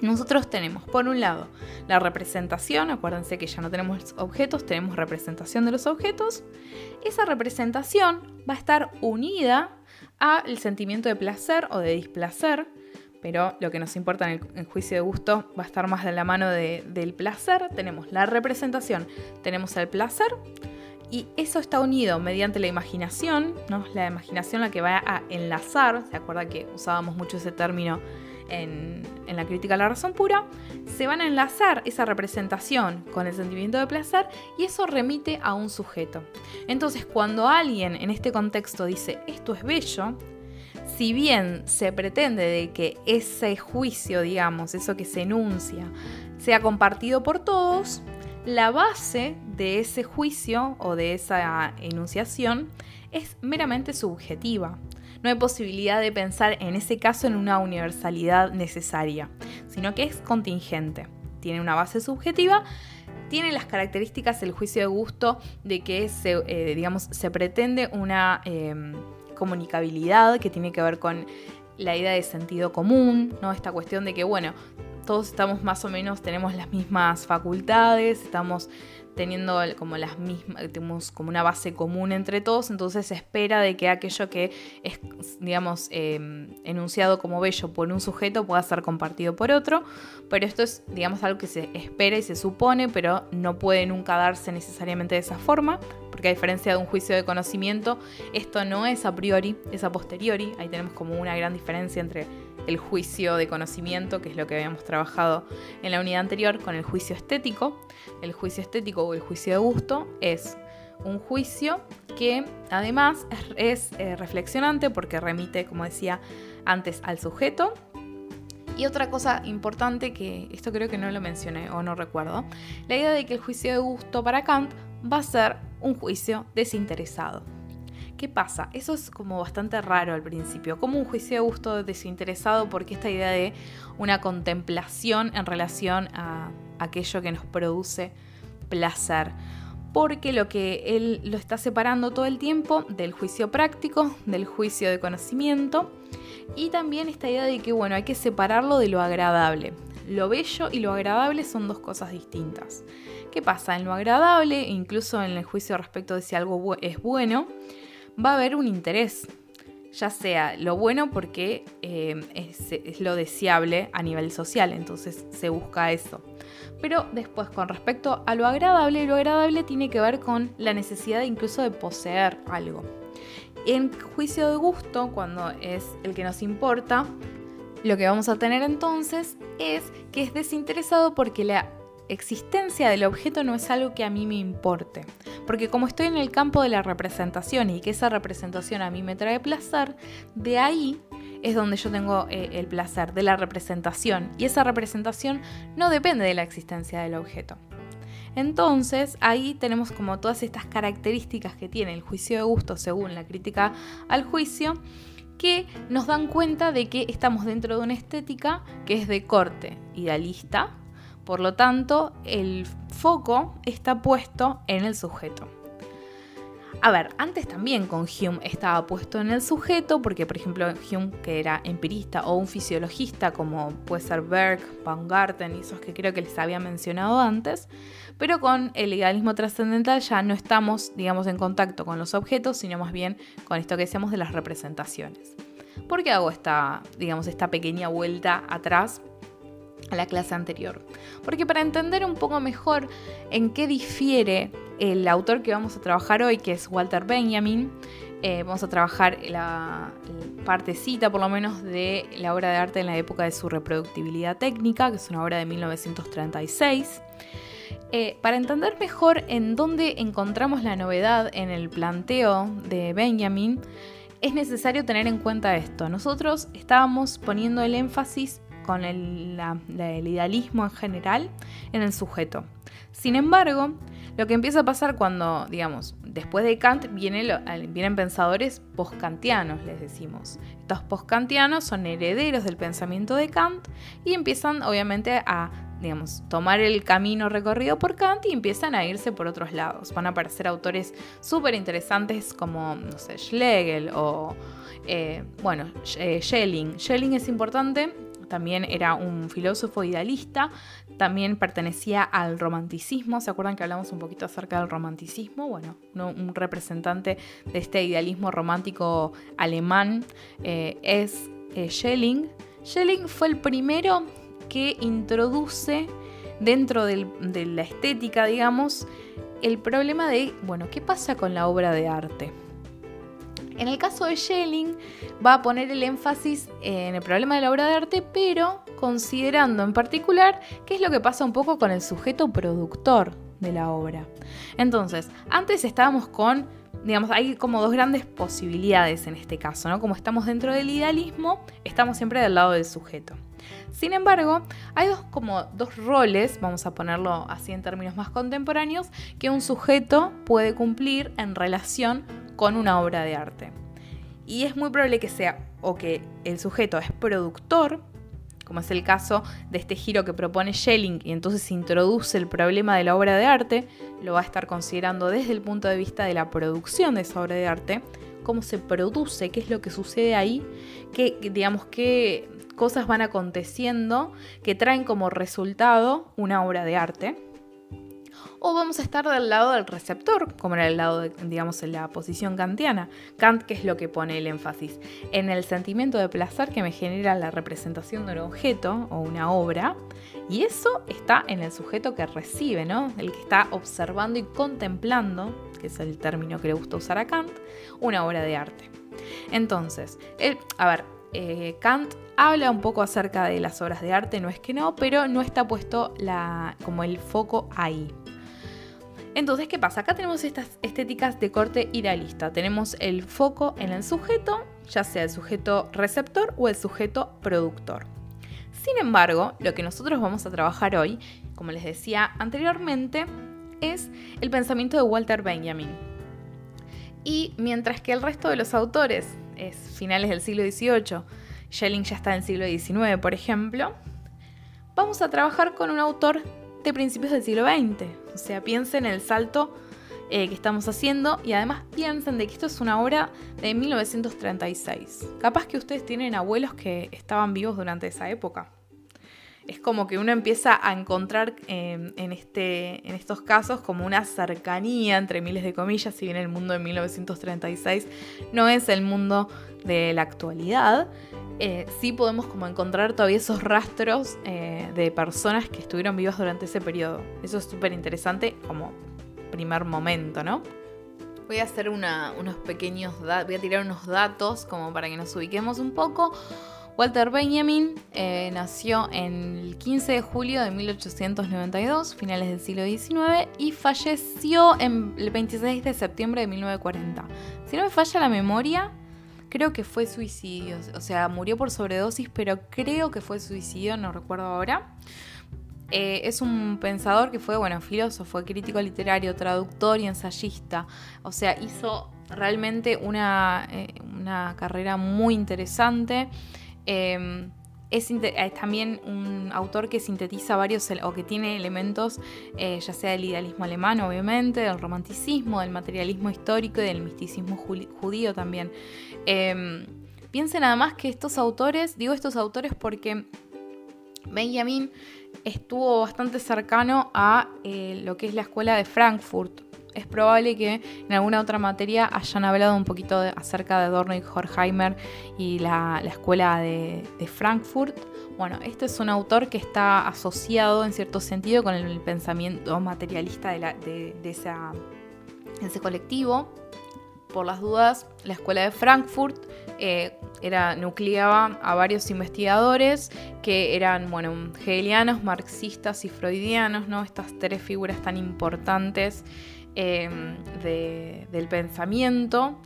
S1: Nosotros tenemos, por un lado, la representación, acuérdense que ya no tenemos objetos, tenemos representación de los objetos. Esa representación va a estar unida al sentimiento de placer o de displacer, pero lo que nos importa en el, juicio de gusto va a estar más de la mano del placer. Tenemos la representación, tenemos el placer, y eso está unido mediante la imaginación, la imaginación la que va a enlazar, ¿se acuerda que usábamos mucho ese término en, la crítica a la razón pura, se van a enlazar esa representación con el sentimiento de placer y eso remite a un sujeto. Entonces, cuando alguien en este contexto dice esto es bello, si bien se pretende de que ese juicio, digamos, eso que se enuncia, sea compartido por todos, la base de ese juicio o de esa enunciación es meramente subjetiva. No hay posibilidad de pensar en ese caso en una universalidad necesaria, sino que es contingente. Tiene una base subjetiva, tiene las características del juicio de gusto de que se, eh, digamos, se pretende una em, comunicabilidad que tiene que ver con la idea de sentido común, ¿no? Esta cuestión de que, bueno, todos estamos más o menos, tenemos las mismas facultades, estamos teniendo como las mismas, como una base común entre todos, entonces se espera de que aquello que es, digamos, em, enunciado como bello por un sujeto pueda ser compartido por otro, pero esto es, digamos, algo que se espera y se supone, pero no puede nunca darse necesariamente de esa forma, porque a diferencia de un juicio de conocimiento, esto no es a priori, es a posteriori, ahí tenemos como una gran diferencia entre el juicio de conocimiento, que es lo que habíamos trabajado en la unidad anterior, con el juicio estético. El juicio estético o el juicio de gusto es un juicio que además es, eh, reflexionante porque remite, como decía antes, al sujeto. Y otra cosa importante que esto creo que no lo mencioné o no recuerdo, la idea de que el juicio de gusto para Kant va a ser un juicio desinteresado. ¿Qué pasa? Eso es como bastante raro al principio, como un juicio de gusto desinteresado porque esta idea de una contemplación en relación a aquello que nos produce placer. Porque lo que él lo está separando todo el tiempo del juicio práctico, del juicio de conocimiento y también esta idea de que bueno, hay que separarlo de lo agradable. Lo bello y lo agradable son dos cosas distintas. ¿Qué pasa? En lo agradable, incluso en el juicio respecto de si algo es bueno, va a haber un interés, ya sea lo bueno porque eh, es, lo deseable a nivel social, entonces se busca eso. Pero después con respecto a lo agradable, lo agradable tiene que ver con la necesidad incluso de poseer algo. En juicio de gusto, cuando es el que nos importa, lo que vamos a tener entonces es que es desinteresado porque la existencia del objeto no es algo que a mí me importe. Porque como estoy en el campo de la representación y que esa representación a mí me trae placer, de ahí es donde yo tengo eh, el placer de la representación. Y esa representación no depende de la existencia del objeto. Entonces ahí tenemos como todas estas características que tiene el juicio de gusto según la crítica al juicio que nos dan cuenta de que estamos dentro de una estética que es de corte idealista, por lo tanto, el foco está puesto en el sujeto. A ver, antes también con Hume estaba puesto en el sujeto, porque por ejemplo Hume, que era empirista o un fisiologista, como puede ser Berg, Baumgarten y esos que creo que les había mencionado antes, pero con el idealismo trascendental ya no estamos, digamos, en contacto con los objetos, sino más bien con esto que decíamos de las representaciones. ¿Por qué hago esta, digamos, esta pequeña vuelta atrás? A la clase anterior. Porque para entender un poco mejor en qué difiere el autor que vamos a trabajar hoy, que es Walter Benjamin, eh, vamos a trabajar la, partecita por lo menos de la obra de arte en la época de su reproductibilidad técnica, que es una obra de 1936. Eh, para entender mejor en dónde encontramos la novedad en el planteo de Benjamin, es necesario tener en cuenta esto. Nosotros estábamos poniendo el énfasis con el, idealismo en general en el sujeto. Sin embargo, lo que empieza a pasar cuando, digamos, después de Kant vienen pensadores post-kantianos, les decimos. Estos post-kantianos son herederos del pensamiento de Kant y empiezan obviamente a, digamos, tomar el camino recorrido por Kant y empiezan a irse por otros lados. Van a aparecer autores súper interesantes como, no sé, Schlegel o, eh, bueno, eh, Schelling. Schelling es importante también era un filósofo idealista, también pertenecía al romanticismo, ¿se acuerdan que hablamos un poquito acerca del romanticismo? Bueno, un representante de este idealismo romántico alemán eh, es eh, Schelling. Schelling fue el primero que introduce dentro de la estética, digamos, el problema de, bueno, ¿qué pasa con la obra de arte? En el caso de Schelling, va a poner el énfasis en el problema de la obra de arte, pero considerando en particular qué es lo que pasa un poco con el sujeto productor de la obra. Entonces, antes estábamos con, digamos, hay como dos grandes posibilidades en este caso, ¿no? Como estamos dentro del idealismo, estamos siempre del lado del sujeto. Sin embargo, hay dos, como dos roles, vamos a ponerlo así en términos más contemporáneos, que un sujeto puede cumplir en relación con una obra de arte. Y es muy probable que sea o que el sujeto es productor, como es el caso de este giro que propone Schelling y entonces introduce el problema de la obra de arte, lo va a estar considerando desde el punto de vista de la producción de esa obra de arte, cómo se produce, qué es lo que sucede ahí, qué, digamos, qué cosas van aconteciendo que traen como resultado una obra de arte o vamos a estar del lado del receptor, como en el lado, de, digamos, en la posición kantiana. Kant, ¿qué es lo que pone el énfasis? En el sentimiento de placer que me genera la representación de un objeto o una obra, y eso está en el sujeto que recibe, ¿no? El que está observando y contemplando, que es el término que le gusta usar a Kant, una obra de arte. Entonces, a ver, eh, Kant habla un poco acerca de las obras de arte, no es que no, pero no está puesto la, como el foco ahí. Entonces, ¿qué pasa? Acá tenemos estas estéticas de corte idealista. Tenemos el foco en el sujeto, ya sea el sujeto receptor o el sujeto productor. Sin embargo, lo que nosotros vamos a trabajar hoy, como les decía anteriormente, es el pensamiento de Walter Benjamin. Y mientras que el resto de los autores es finales del siglo XVIII, Schelling ya está en el siglo XIX, por ejemplo, vamos a trabajar con un autor de principios del siglo XX. O sea, piensen en el salto eh, que estamos haciendo y además piensen de que esto es una obra de 1936. Capaz que ustedes tienen abuelos que estaban vivos durante esa época. Es como que uno empieza a encontrar em, en, este, en estos casos como una cercanía entre miles de comillas, si bien el mundo de 1936 no es el mundo de la actualidad, eh, sí podemos como encontrar todavía esos rastros eh, de personas que estuvieron vivas durante ese periodo. Eso es súper interesante como primer momento, ¿no? Voy a hacer unos pequeños voy a tirar unos datos como para que nos ubiquemos un poco. Walter Benjamin eh, nació el 15 de julio de 1892, finales del siglo XIX, y falleció el 26 de septiembre de 1940. Si no me falla la memoria, Creo que fue suicidio, o sea, murió por sobredosis, pero creo que fue suicidio, no recuerdo ahora. Eh, es un pensador que fue, bueno, filósofo, crítico literario, traductor y ensayista. O sea, hizo realmente una, eh, una carrera muy interesante. Em, es, también un autor que sintetiza varios o que tiene elementos, eh, ya sea del idealismo alemán, obviamente, del romanticismo, del materialismo histórico y del misticismo judío también. Em, piensen además que estos autores, digo estos autores porque Benjamin estuvo bastante cercano a eh, lo que es la escuela de Frankfurt, es probable que en alguna otra materia hayan hablado un poquito acerca de Adorno y Horkheimer y la, escuela de, Frankfurt. Bueno, este es un autor que está asociado en cierto sentido con el pensamiento materialista de, ese colectivo. Por las dudas, la escuela de Frankfurt eh, era, nucleaba a varios investigadores que eran, bueno, hegelianos, marxistas y freudianos, ¿no? Estas tres figuras tan importantes Em, del pensamiento.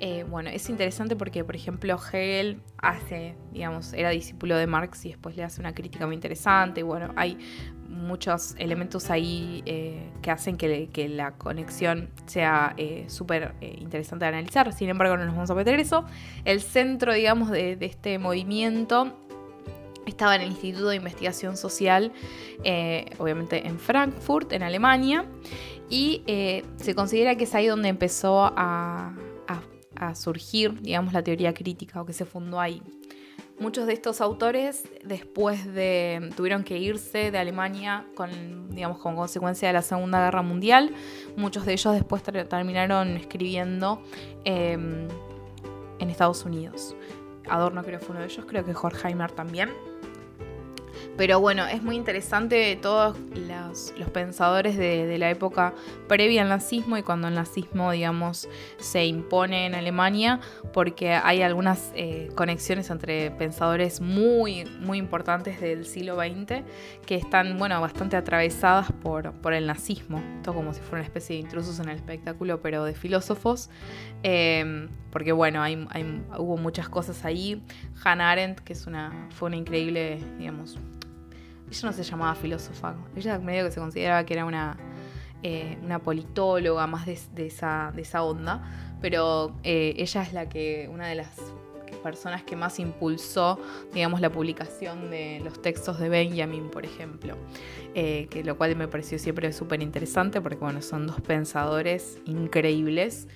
S1: Eh, bueno, es interesante porque, por ejemplo, Hegel hace, digamos, era discípulo de Marx y después le hace una crítica muy interesante. Bueno, hay muchos elementos ahí eh, que hacen que, la conexión sea eh, súper interesante de analizar. Sin embargo, no nos vamos a meter eso. El centro, digamos, de, este movimiento estaba en el Instituto de Investigación Social, obviamente en Frankfurt, en Alemania y eh, se considera que es ahí donde empezó a, surgir, digamos, la teoría crítica o que se fundó ahí. Muchos de estos autores después de tuvieron que irse de Alemania con, digamos, con consecuencia de la Segunda Guerra Mundial. Muchos de ellos después terminaron escribiendo em, en Estados Unidos. Adorno creo que fue uno de ellos, creo que Horkheimer también. Pero bueno, es muy interesante todos los, pensadores de, la época previa al nazismo y cuando el nazismo, digamos, se impone en Alemania, porque hay algunas eh, conexiones entre pensadores muy, muy importantes del siglo XX que están, bueno, bastante atravesadas por, por el nazismo. Esto como si fuera una especie de intrusos en el espectáculo, pero de filósofos. Em, porque bueno, hay, hubo muchas cosas ahí. Hannah Arendt, que es una, fue una increíble, digamos, ella no se llamaba filósofa, ella medio que se consideraba que era una, eh, una politóloga más de, esa, de esa onda, pero eh, ella es la que, una de las personas que más impulsó, digamos, la publicación de los textos de Benjamin, por ejemplo, eh, que lo cual me pareció siempre súper interesante porque, bueno, son dos pensadores increíbles.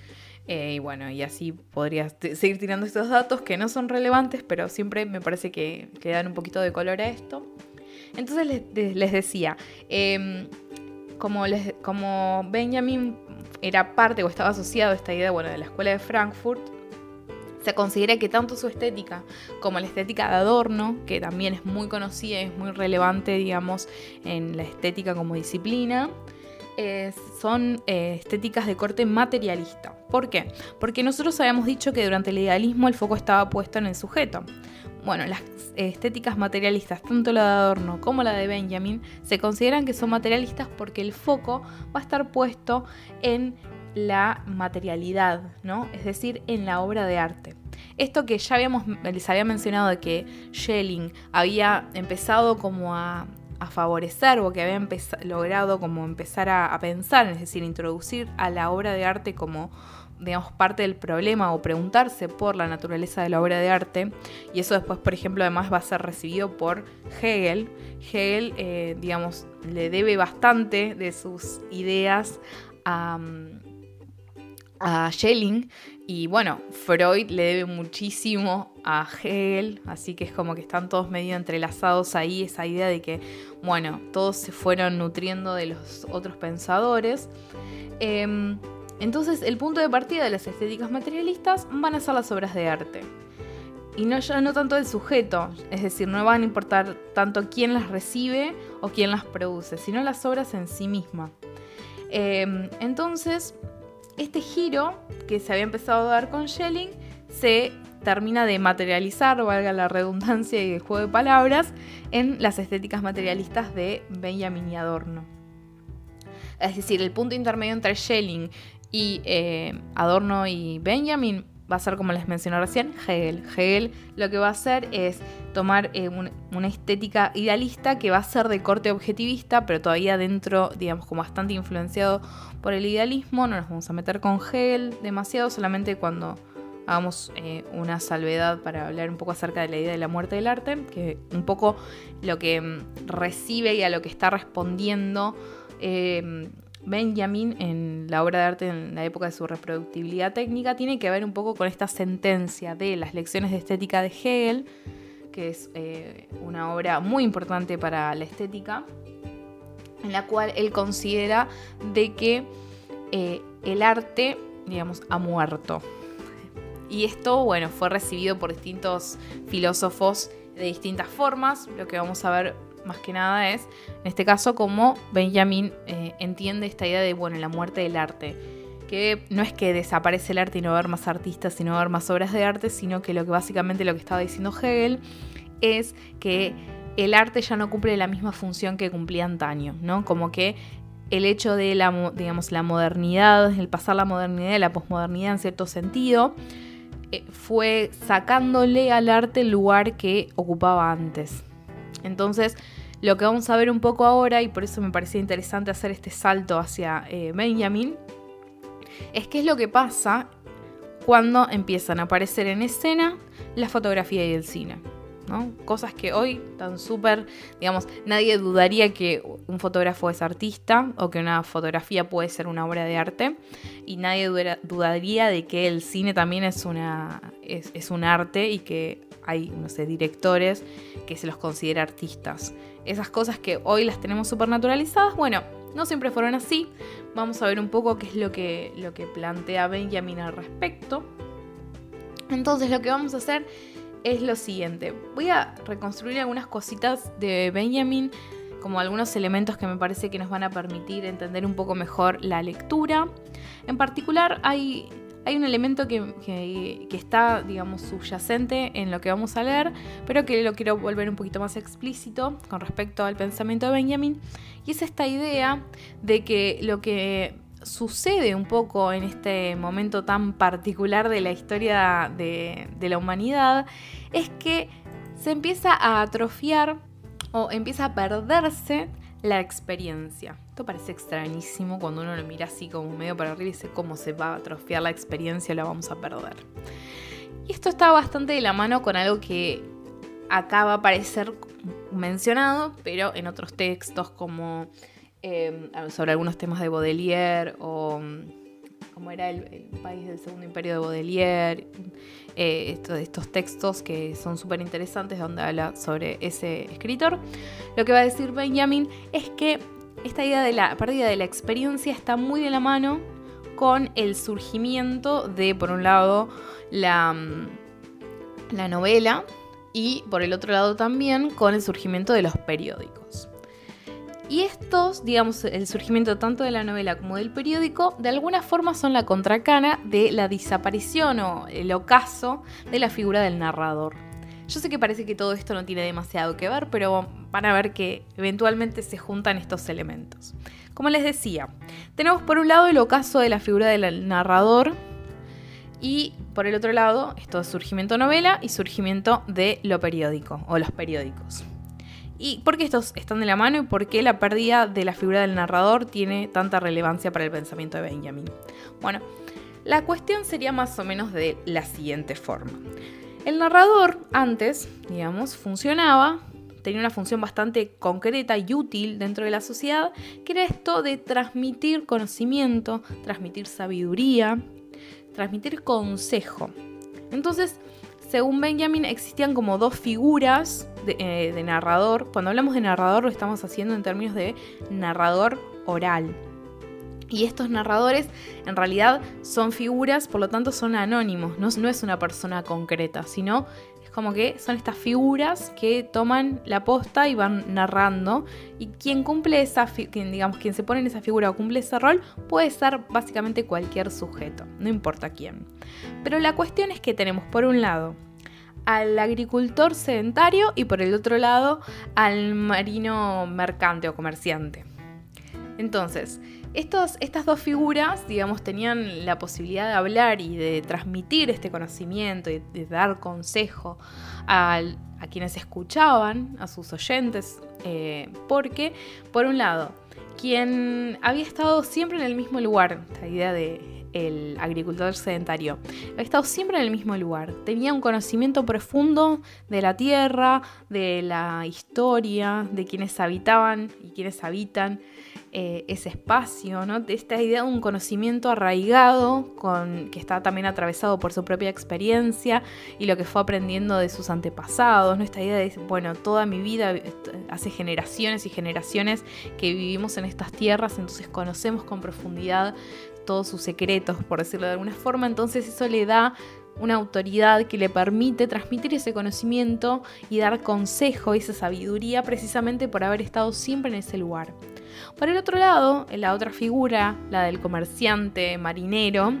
S1: y bueno, y así podría seguir tirando estos datos que no son relevantes, pero siempre me parece que, que dan un poquito de color a esto. Entonces les, decía, em, como, Benjamin era parte o estaba asociado a esta idea bueno, de la escuela de Frankfurt, se considera que tanto su estética como la estética de Adorno, que también es muy conocida y es muy relevante, digamos, en la estética como disciplina, son eh, estéticas de corte materialista. ¿Por qué? Porque nosotros habíamos dicho que durante el idealismo el foco estaba puesto en el sujeto. Bueno, las estéticas materialistas, tanto la de Adorno como la de Benjamin, se consideran que son materialistas porque el foco va a estar puesto en la materialidad, ¿no? Es decir, en la obra de arte. Esto que ya habíamos, les había mencionado de que Schelling había empezado como a, favorecer o que había logrado como empezar a pensar, es decir, introducir a la obra de arte como digamos, parte del problema o preguntarse por la naturaleza de la obra de arte. Y eso después, por ejemplo, además va a ser recibido por Hegel. Hegel, eh, digamos, le debe bastante de sus ideas a, a Schelling. Y bueno, Freud le debe muchísimo a Hegel, así que es como que están todos medio entrelazados ahí, esa idea de que, bueno, todos se fueron nutriendo de los otros pensadores. Em, entonces, el punto de partida de las estéticas materialistas van a ser las obras de arte. Y no, ya no tanto el sujeto, es decir, no van a importar tanto quién las recibe o quién las produce, sino las obras en sí mismas. Em, entonces, este giro que se había empezado a dar con Schelling se termina de materializar, valga la redundancia y el juego de palabras, en las estéticas materialistas de Benjamin y Adorno. Es decir, el punto intermedio entre Schelling y eh, Adorno y Benjamin va a ser como les mencioné recién, Hegel. Hegel lo que va a hacer es tomar eh, una estética idealista que va a ser de corte objetivista, pero todavía dentro, digamos, como bastante influenciado por el idealismo. No nos vamos a meter con Hegel demasiado, solamente cuando hagamos eh, una salvedad para hablar un poco acerca de la idea de la muerte del arte, que un poco lo que mm, recibe y a lo que está respondiendo Benjamin en la obra de arte en la época de su reproductibilidad técnica tiene que ver un poco con esta sentencia de las lecciones de estética de Hegel, que es eh, una obra muy importante para la estética, en la cual él considera de que eh, el arte, digamos, ha muerto. Y esto, bueno, fue recibido por distintos filósofos de distintas formas. Lo que vamos a ver más que nada es, en este caso, cómo Benjamin eh, entiende esta idea de, bueno, la muerte del arte. Que no es que desaparece el arte y no va a haber más artistas y no va a haber más obras de arte, sino que lo que básicamente lo que estaba diciendo Hegel es que el arte ya no cumple la misma función que cumplía antaño, ¿no? Como que el hecho de la, digamos, la modernidad, el pasar la modernidad y la posmodernidad en cierto sentido, eh, fue sacándole al arte el lugar que ocupaba antes. Entonces, lo que vamos a ver un poco ahora, y por eso me parecía interesante hacer este salto hacia eh, Benjamin, es qué es lo que pasa cuando empiezan a aparecer en escena la fotografía y el cine. Cosas que hoy están súper, digamos, nadie dudaría que un fotógrafo es artista o que una fotografía puede ser una obra de arte y nadie dudaría de que el cine también es, una, es un arte y que hay, no sé, directores que se los considera artistas. Esas cosas que hoy las tenemos súper naturalizadas, bueno, no siempre fueron así. Vamos a ver un poco qué es lo que, lo que plantea Benjamin al respecto. Entonces lo que vamos a hacer es lo siguiente. Voy a reconstruir algunas cositas de Benjamin, como algunos elementos que me parece que nos van a permitir entender un poco mejor la lectura. En particular hay, hay un elemento que, está, digamos, subyacente en lo que vamos a leer, pero que lo quiero volver un poquito más explícito con respecto al pensamiento de Benjamin. Y es esta idea de que lo que sucede un poco en este momento tan particular de la historia de, la humanidad es que se empieza a atrofiar o empieza a perderse la experiencia. Esto parece extrañísimo cuando uno lo mira así como medio para arriba y dice cómo se va a atrofiar la experiencia, la vamos a perder. Y esto está bastante de la mano con algo que acaba a aparecer mencionado, pero en otros textos como Em, sobre algunos temas de Baudelaire o cómo era el, país del segundo imperio de Baudelaire, eh, estos textos que son súper interesantes donde habla sobre ese escritor. Lo que va a decir Benjamin es que esta idea de la pérdida de la experiencia está muy de la mano con el surgimiento de, por un lado, la, mm, la novela y por el otro lado también con el surgimiento de los periódicos. Y estos, digamos, el surgimiento tanto de la novela como del periódico, de alguna forma son la contracana de la desaparición o el ocaso de la figura del narrador. Yo sé que parece que todo esto no tiene demasiado que ver, pero van a ver que eventualmente se juntan estos elementos. Como les decía, tenemos por un lado el ocaso de la figura del narrador y por el otro lado, esto es surgimiento novela y surgimiento de lo periódico o los periódicos. ¿Y por qué estos están de la mano y por qué la pérdida de la figura del narrador tiene tanta relevancia para el pensamiento de Benjamin? Bueno, la cuestión sería más o menos de la siguiente forma. El narrador antes, digamos, funcionaba, tenía una función bastante concreta y útil dentro de la sociedad, que era esto de transmitir conocimiento, transmitir sabiduría, transmitir consejo. Entonces, según Benjamin, existían como dos figuras eh, de, narrador. Cuando hablamos de narrador lo estamos haciendo en términos de narrador oral. Y estos narradores en realidad son figuras, por lo tanto son anónimos, no, no, es una persona concreta, sino como que son estas figuras que toman la posta y van narrando. Y quien cumple esa, quien, digamos, quien se pone en esa figura o cumple ese rol puede ser básicamente cualquier sujeto, no importa quién. Pero la cuestión es que tenemos por un lado al agricultor sedentario y por el otro lado al marino mercante o comerciante. Entonces, estas dos figuras, digamos, tenían la posibilidad de hablar y de transmitir este conocimiento y de dar consejo a, quienes escuchaban, a sus oyentes, eh, porque, por un lado, quien había estado siempre en el mismo lugar, esta idea de el agricultor sedentario, había estado siempre en el mismo lugar, tenía un conocimiento profundo de la tierra, de la historia, de quienes habitaban y quienes habitan eh, ese espacio, ¿no? Esta idea de un conocimiento arraigado, con, que está también atravesado por su propia experiencia y lo que fue aprendiendo de sus antepasados, ¿no? Esta idea de, bueno, toda mi vida, hace generaciones y generaciones que vivimos en estas tierras, entonces conocemos con profundidad todos sus secretos, por decirlo de alguna forma, entonces eso le da una autoridad que le permite transmitir ese conocimiento y dar consejo, esa sabiduría, precisamente por haber estado siempre en ese lugar. Por el otro lado, la otra figura, la del comerciante marinero,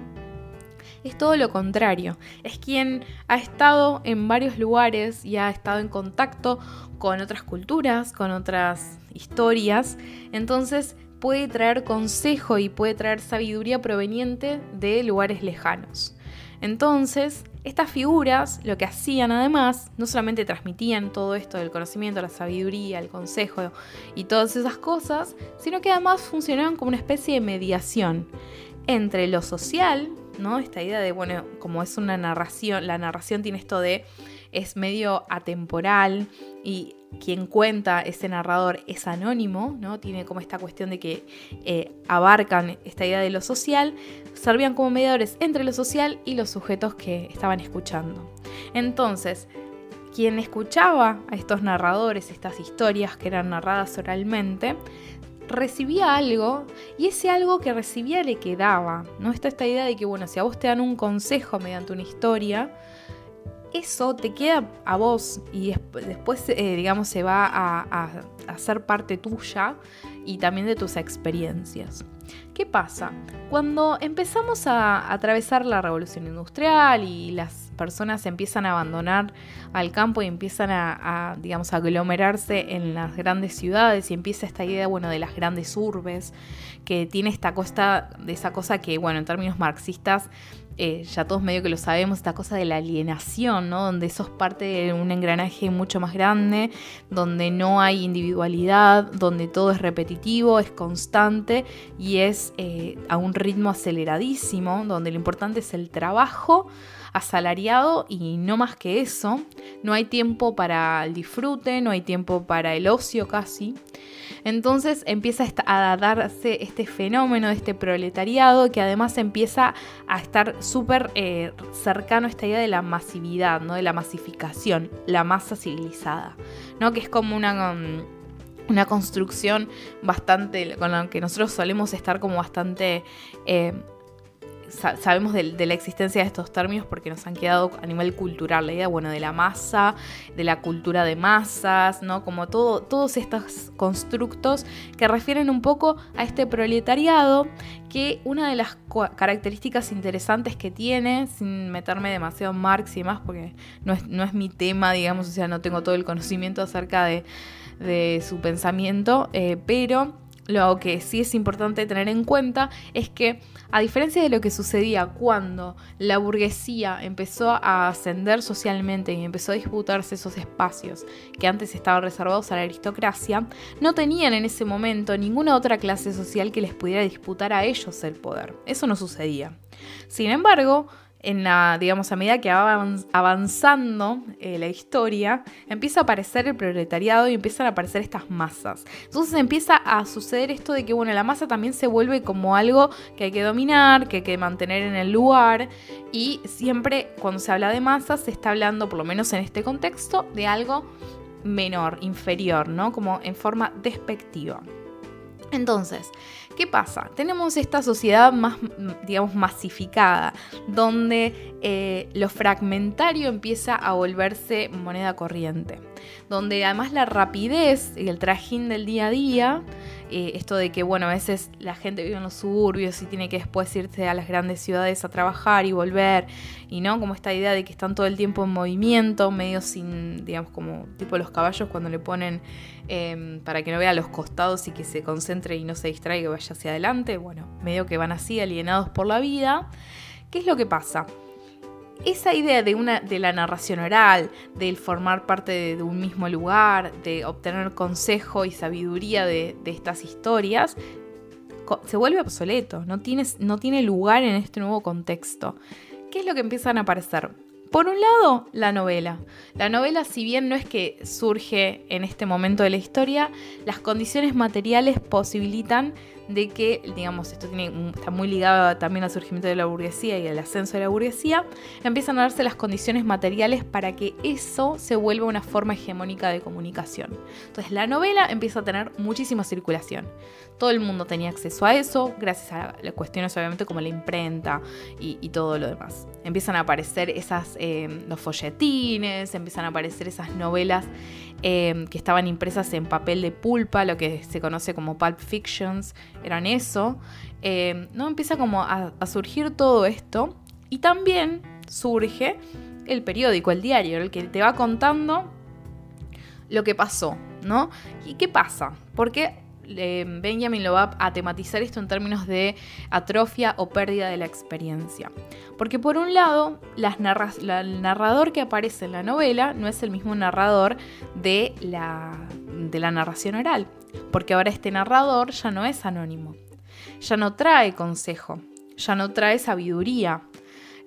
S1: es todo lo contrario. Es quien ha estado en varios lugares y ha estado en contacto con otras culturas, con otras historias. Entonces puede traer consejo y puede traer sabiduría proveniente de lugares lejanos. Entonces, estas figuras lo que hacían además, no solamente transmitían todo esto del conocimiento, la sabiduría, el consejo y todas esas cosas, sino que además funcionaban como una especie de mediación entre lo social, ¿no? Esta idea de, bueno, como es una narración, la narración tiene esto de es medio atemporal y quien cuenta ese narrador es anónimo, ¿no? Tiene como esta cuestión de que eh, abarcan esta idea de lo social, servían como mediadores entre lo social y los sujetos que estaban escuchando. Entonces, quien escuchaba a estos narradores, estas historias que eran narradas oralmente, recibía algo y ese algo que recibía le quedaba, ¿no? Está esta idea de que, bueno, si a vos te dan un consejo mediante una historia, eso te queda a vos y después, eh, digamos, se va a, a, ser parte tuya y también de tus experiencias. ¿Qué pasa? Cuando empezamos a atravesar la revolución industrial y las personas empiezan a abandonar al campo y empiezan a, digamos, aglomerarse en las grandes ciudades y empieza esta idea, bueno, de las grandes urbes, que tiene esta cosa, de esa cosa que, bueno, en términos marxistas eh, ya todos medio que lo sabemos, esta cosa de la alienación, ¿no? Donde sos parte de un engranaje mucho más grande, donde no hay individualidad, donde todo es repetitivo, es constante y es eh, a un ritmo aceleradísimo, donde lo importante es el trabajo asalariado y no más que eso. No hay tiempo para el disfrute, no hay tiempo para el ocio casi. Entonces empieza a darse este fenómeno de este proletariado que además empieza a estar súper eh, cercano a esta idea de la masividad, ¿no? de la masificación, la masa civilizada, ¿no? que es como una... Um, una construcción bastante, con la que nosotros solemos estar como bastante eh, sabemos de, la existencia de estos términos porque nos han quedado a nivel cultural, la idea, bueno, de la masa, de la cultura de masas, ¿no? Como todo, todos estos constructos que refieren un poco a este proletariado que una de las características interesantes que tiene, sin meterme demasiado en Marx y demás, porque no es, no es mi tema, digamos, o sea, no tengo todo el conocimiento acerca de, su pensamiento, eh, pero lo que sí es importante tener en cuenta es que, a diferencia de lo que sucedía cuando la burguesía empezó a ascender socialmente y empezó a disputarse esos espacios que antes estaban reservados a la aristocracia, no tenían en ese momento ninguna otra clase social que les pudiera disputar a ellos el poder. Eso no sucedía. Sin embargo, en la, digamos, a medida que va avanzando eh, la historia, empieza a aparecer el proletariado y empiezan a aparecer estas masas. Entonces empieza a suceder esto de que, bueno, la masa también se vuelve como algo que hay que dominar, que hay que mantener en el lugar. Y siempre cuando se habla de masas, se está hablando, por lo menos en este contexto, de algo menor, inferior, ¿no? Como en forma despectiva. Entonces, ¿qué pasa? Tenemos esta sociedad más, digamos, masificada, donde eh, lo fragmentario empieza a volverse moneda corriente, donde además la rapidez y el trajín del día a día eh, esto de que, bueno, a veces la gente vive en los suburbios y tiene que después irse a las grandes ciudades a trabajar y volver, y no como esta idea de que están todo el tiempo en movimiento, medio sin, digamos, como tipo los caballos cuando le ponen em, para que no vea los costados y que se concentre y no se distraiga y vaya hacia adelante, bueno, medio que van así, alienados por la vida. ¿Qué es lo que pasa? Esa idea de, una, de la narración oral, del formar parte de, un mismo lugar, de obtener consejo y sabiduría de, estas historias, se vuelve obsoleto, no, no tiene lugar en este nuevo contexto. ¿Qué es lo que empiezan a aparecer? Por un lado, la novela. La novela, si bien no es que surge en este momento de la historia, las condiciones materiales posibilitan de que, digamos, esto está muy ligado también al surgimiento de la burguesía y al ascenso de la burguesía, empiezan a darse las condiciones materiales para que eso se vuelva una forma hegemónica de comunicación. Entonces la novela empieza a tener muchísima circulación. Todo el mundo tenía acceso a eso, gracias a las cuestiones obviamente como la imprenta y, todo lo demás. Empiezan a aparecer esas, eh, los folletines, empiezan a aparecer esas novelas eh, que estaban impresas en papel de pulpa, lo que se conoce como pulp fictions, eran eso. Eh, ¿no? Empieza como a, surgir todo esto y también surge el periódico, el diario, el que te va contando lo que pasó, ¿no? ¿Y qué pasa? Porque eh, Benjamin lo va a tematizar esto en términos de atrofia o pérdida de la experiencia. Porque por un lado, el narrador que aparece en la novela no es el mismo narrador de la narración oral, porque ahora este narrador ya no es anónimo, ya no trae consejo, ya no trae sabiduría,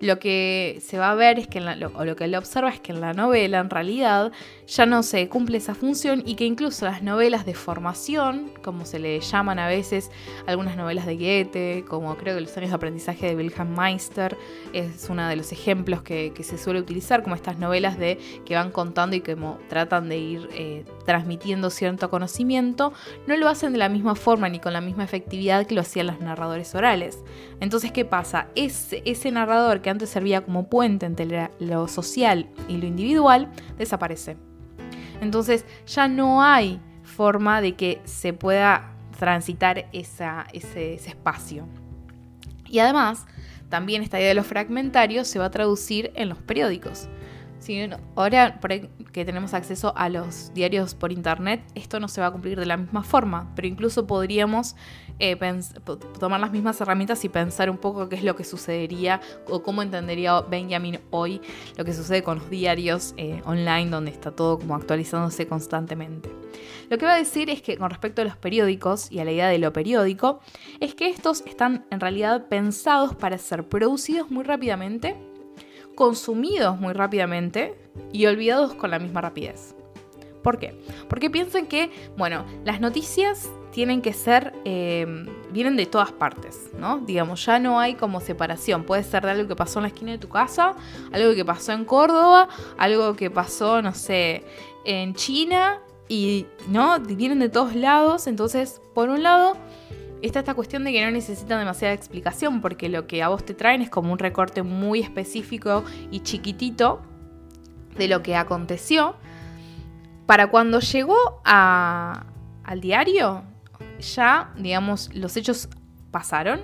S1: lo que se va a ver es que, o lo que él observa es que en la novela en realidad ya no se cumple esa función y que incluso las novelas de formación, como se le llaman a veces algunas novelas de Goethe, como creo que los años de aprendizaje de Wilhelm Meister, es uno de los ejemplos que, se suele utilizar, como estas novelas de que van contando y que tratan de ir eh, transmitiendo cierto conocimiento, no lo hacen de la misma forma ni con la misma efectividad que lo hacían los narradores orales. Entonces, ¿qué pasa? Ese, ese narrador que antes servía como puente entre lo social y lo individual, desaparece. Entonces ya no hay forma de que se pueda transitar ese espacio. Y además, también esta idea de los fragmentarios se va a traducir en los periódicos. Ahora que tenemos acceso a los diarios por internet, esto no se va a cumplir de la misma forma, pero incluso podríamos eh, tomar las mismas herramientas y pensar un poco qué es lo que sucedería o cómo entendería Benjamin hoy lo que sucede con los diarios eh, online donde está todo como actualizándose constantemente. Lo que va a decir es que con respecto a los periódicos y a la idea de lo periódico, es que estos están en realidad pensados para ser producidos muy rápidamente, consumidos muy rápidamente y olvidados con la misma rapidez. ¿Por qué? Porque piensen que, bueno, las noticias tienen que ser, eh, vienen de todas partes, ¿no? Digamos, ya no hay como separación. Puede ser de algo que pasó en la esquina de tu casa, algo que pasó en Córdoba, algo que pasó, no sé, en China y, ¿no? Vienen de todos lados. Entonces, por un lado, está esta cuestión de que no necesitan demasiada explicación porque lo que a vos te traen es como un recorte muy específico y chiquitito de lo que aconteció. Para cuando llegó al diario, ya, digamos, los hechos pasaron.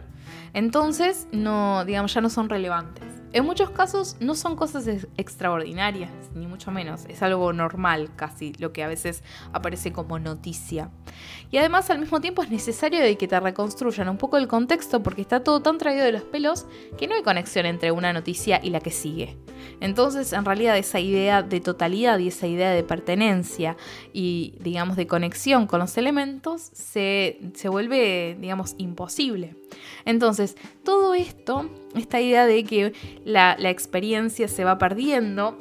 S1: Entonces, no, digamos, ya no son relevantes. En muchos casos no son cosas extraordinarias, ni mucho menos. Es algo normal casi lo que a veces aparece como noticia. Y además al mismo tiempo es necesario de que te reconstruyan un poco el contexto porque está todo tan traído de los pelos que no hay conexión entre una noticia y la que sigue. Entonces en realidad esa idea de totalidad y esa idea de pertenencia y digamos de conexión con los elementos se, se vuelve digamos imposible. Entonces todo esto esta idea de que la, experiencia se va perdiendo,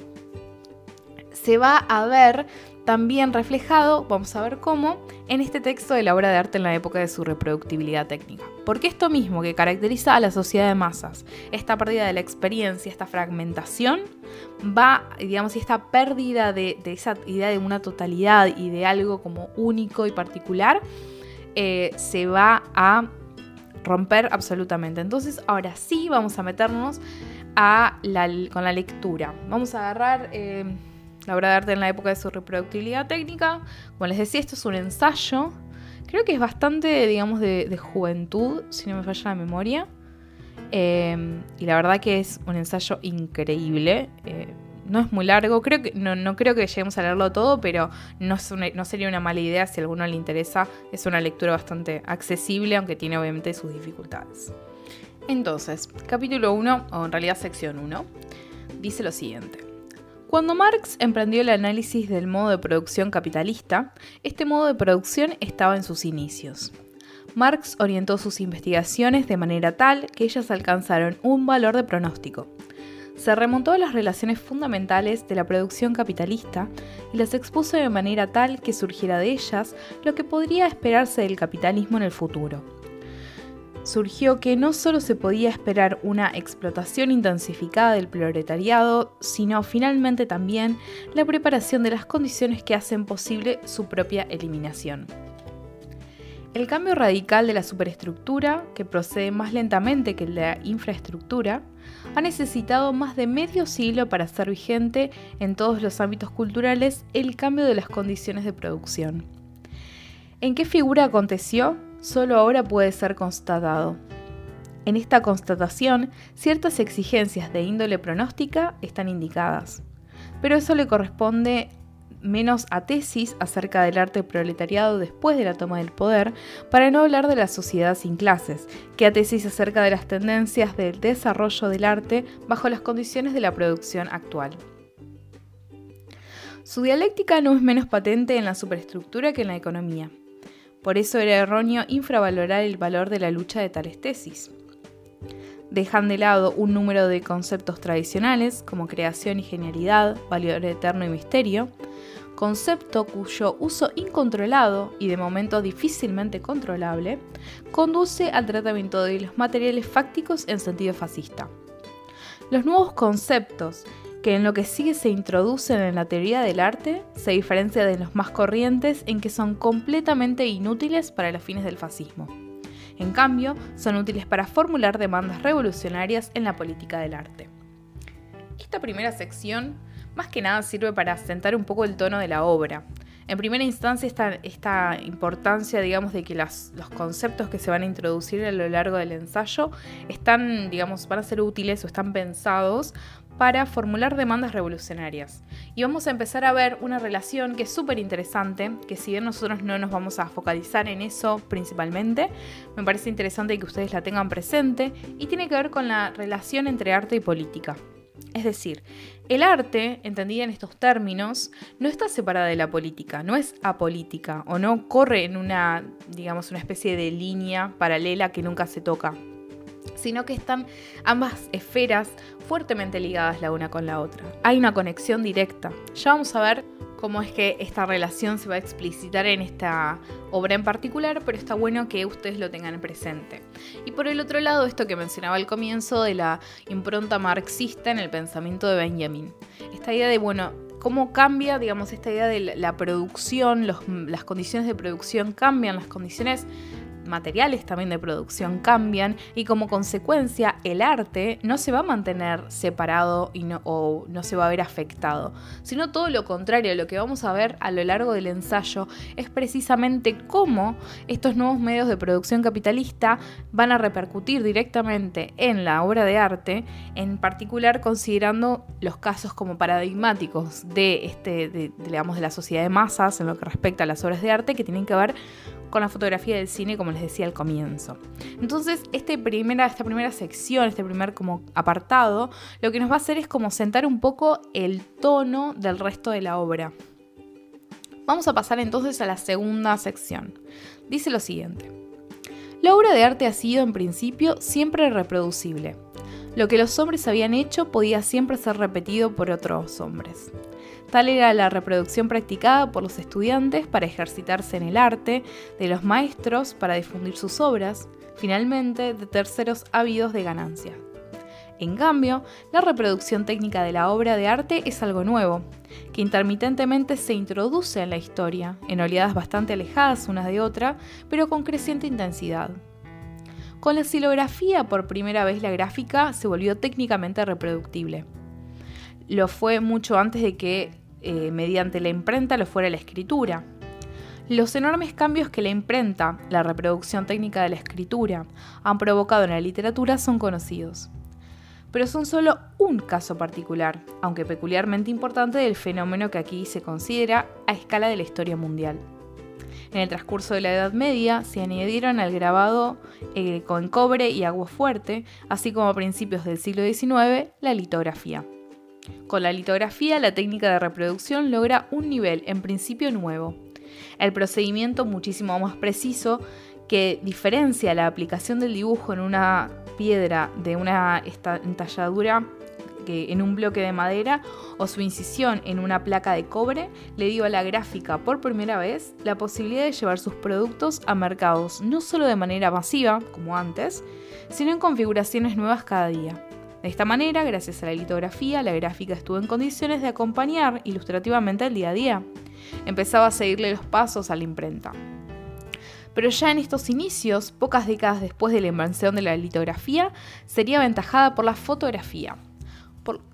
S1: se va a ver también reflejado, vamos a ver cómo, en este texto de la obra de arte en la época de su reproductibilidad técnica. Porque esto mismo que caracteriza a la sociedad de masas, esta pérdida de la experiencia, esta fragmentación, va, digamos, y esta pérdida de, esa idea de una totalidad y de algo como único y particular, eh, se va a romper absolutamente. Entonces, ahora sí vamos a meternos con la lectura. Vamos a agarrar eh, la obra de arte en la época de su reproductibilidad técnica. Como les decía, esto es un ensayo. Creo que es bastante, digamos, de, juventud, si no me falla la memoria. Eh, y la verdad que es un ensayo increíble. Eh, no es muy largo, creo que, no, creo que lleguemos a leerlo todo, pero no, no sería una mala idea si a alguno le interesa. Es una lectura bastante accesible, aunque tiene obviamente sus dificultades. Entonces, capítulo 1, o en realidad sección 1, dice lo siguiente. Cuando Marx emprendió el análisis del modo de producción capitalista, este modo de producción estaba en sus inicios. Marx orientó sus investigaciones de manera tal que ellas alcanzaron un valor de pronóstico se remontó a las relaciones fundamentales de la producción capitalista y las expuso de manera tal que surgiera de ellas lo que podría esperarse del capitalismo en el futuro. Surgió que no solo se podía esperar una explotación intensificada del proletariado, sino finalmente también la preparación de las condiciones que hacen posible su propia eliminación. El cambio radical de la superestructura, que procede más lentamente que el de la infraestructura, ha necesitado más de medio siglo para ser vigente en todos los ámbitos culturales el cambio de las condiciones de producción. ¿En qué figura aconteció? Solo ahora puede ser constatado. En esta constatación, ciertas exigencias de índole pronóstica están indicadas, pero eso le corresponde menos a tesis acerca del arte proletariado después de la toma del poder, para no hablar de la sociedad sin clases, que a tesis acerca de las tendencias del desarrollo del arte bajo las condiciones de la producción actual. Su dialéctica no es menos patente en la superestructura que en la economía. Por eso era erróneo infravalorar el valor de la lucha de tales tesis. Dejan de lado un número de conceptos tradicionales como creación y genialidad, valor eterno y misterio, concepto cuyo uso incontrolado y de momento difícilmente controlable conduce al tratamiento de los materiales fácticos en sentido fascista. Los nuevos conceptos que en lo que sigue se introducen en la teoría del arte se diferencian de los más corrientes en que son completamente inútiles para los fines del fascismo. En cambio, son útiles para formular demandas revolucionarias en la política del arte. Esta primera sección más que nada sirve para asentar un poco el tono de la obra. En primera instancia, esta, esta importancia, digamos, de que los conceptos que se van a introducir a lo largo del ensayo están, digamos, van a ser útiles o están pensados para formular demandas revolucionarias. Y vamos a empezar a ver una relación que es súper interesante, que si bien nosotros no nos vamos a focalizar en eso principalmente, me parece interesante que ustedes la tengan presente y tiene que ver con la relación entre arte y política. Es decir, el arte, entendida en estos términos, no está separada de la política, no es apolítica o no corre en una, digamos, una especie de línea paralela que nunca se toca sino que están ambas esferas fuertemente ligadas la una con la otra. Hay una conexión directa. Ya vamos a ver cómo es que esta relación se va a explicitar en esta obra en particular, pero está bueno que ustedes lo tengan presente. Y por el otro lado, esto que mencionaba al comienzo de la impronta marxista en el pensamiento de Benjamin. Esta idea de, bueno, cómo cambia, digamos, esta idea de la producción, las condiciones de producción cambian, las condiciones materiales también de producción cambian y como consecuencia el arte no se va a mantener separado y no, o no se va a ver afectado, sino todo lo contrario, lo que vamos a ver a lo largo del ensayo es precisamente cómo estos nuevos medios de producción capitalista van a repercutir directamente en la obra de arte, en particular considerando los casos como paradigmáticos de, este, de, digamos, de la sociedad de masas en lo que respecta a las obras de arte que tienen que ver con la fotografía del cine, como les decía al comienzo. Entonces, este primera, esta primera sección, este primer como apartado, lo que nos va a hacer es como sentar un poco el tono del resto de la obra. Vamos a pasar entonces a la segunda sección. Dice lo siguiente. La obra de arte ha sido en principio siempre reproducible. Lo que los hombres habían hecho podía siempre ser repetido por otros hombres. Tal era la reproducción practicada por los estudiantes para ejercitarse en el arte, de los maestros para difundir sus obras, finalmente de terceros ávidos de ganancia. En cambio, la reproducción técnica de la obra de arte es algo nuevo, que intermitentemente se introduce en la historia, en oleadas bastante alejadas una de otra, pero con creciente intensidad. Con la silografía, por primera vez la gráfica se volvió técnicamente reproductible. Lo fue mucho antes de que eh, mediante la imprenta lo fuera la escritura. Los enormes cambios que la imprenta, la reproducción técnica de la escritura, han provocado en la literatura son conocidos. Pero son solo un caso particular, aunque peculiarmente importante, del fenómeno que aquí se considera a escala de la historia mundial. En el transcurso de la Edad Media se añadieron al grabado eh, con cobre y agua fuerte, así como a principios del siglo XIX la litografía. Con la litografía, la técnica de reproducción logra un nivel en principio nuevo. El procedimiento muchísimo más preciso que diferencia la aplicación del dibujo en una piedra de una entalladura en un bloque de madera o su incisión en una placa de cobre le dio a la gráfica por primera vez la posibilidad de llevar sus productos a mercados no solo de manera masiva, como antes, sino en configuraciones nuevas cada día. De esta manera, gracias a la litografía, la gráfica estuvo en condiciones de acompañar ilustrativamente el día a día. Empezaba a seguirle los pasos a la imprenta. Pero ya en estos inicios, pocas décadas después de la invención de la litografía, sería aventajada por la fotografía.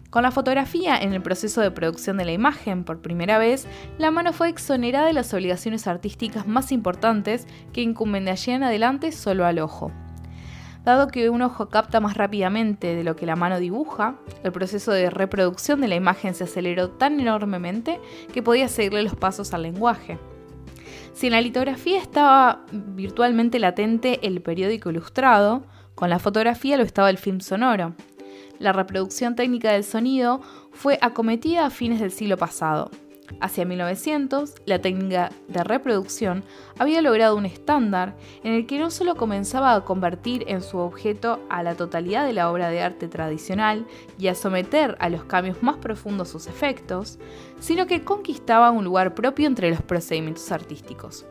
S1: con la fotografía en el proceso de producción de la imagen por primera vez, la mano fue exonerada de las obligaciones artísticas más importantes que incumben de allí en adelante solo al ojo. Dado que un ojo capta más rápidamente de lo que la mano dibuja, el proceso de reproducción de la imagen se aceleró tan enormemente que podía seguirle los pasos al lenguaje. Si en la litografía estaba virtualmente latente el periódico ilustrado, con la fotografía lo estaba el film sonoro. La reproducción técnica del sonido fue acometida a fines del siglo pasado, Hacia 1900, la técnica de reproducción había logrado un estándar en el que no solo comenzaba a convertir en su objeto a la totalidad de la obra de arte tradicional y a someter a los cambios más profundos sus efectos, sino que conquistaba un lugar propio entre los procedimientos artísticos.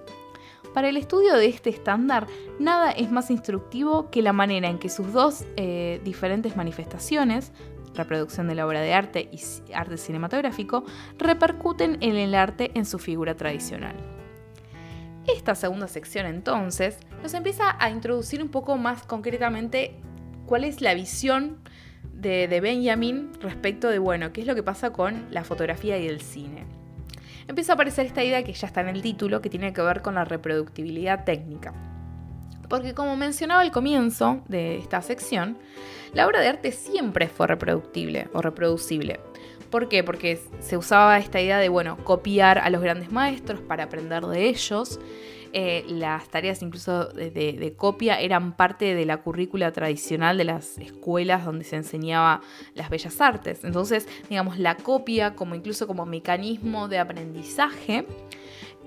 S1: Para el estudio de este estándar, nada es más instructivo que la manera en que sus dos eh, diferentes manifestaciones, reproducción de la obra de arte y arte cinematográfico, repercuten en el arte en su figura tradicional. Esta segunda sección entonces nos empieza a introducir un poco más concretamente cuál es la visión de, de, Benjamin respecto de, bueno, qué es lo que pasa con la fotografía y el cine. Empieza a aparecer esta idea que ya está en el título, que tiene que ver con la reproductibilidad técnica. Porque como mencionaba al comienzo de esta sección, la obra de arte siempre fue reproductible o reproducible. ¿Por qué? Porque se usaba esta idea de, bueno, copiar a los grandes maestros para aprender de ellos. Eh, las tareas incluso de, copia eran parte de la currícula tradicional de las escuelas donde se enseñaba las bellas artes. Entonces, digamos, la copia como incluso como mecanismo de aprendizaje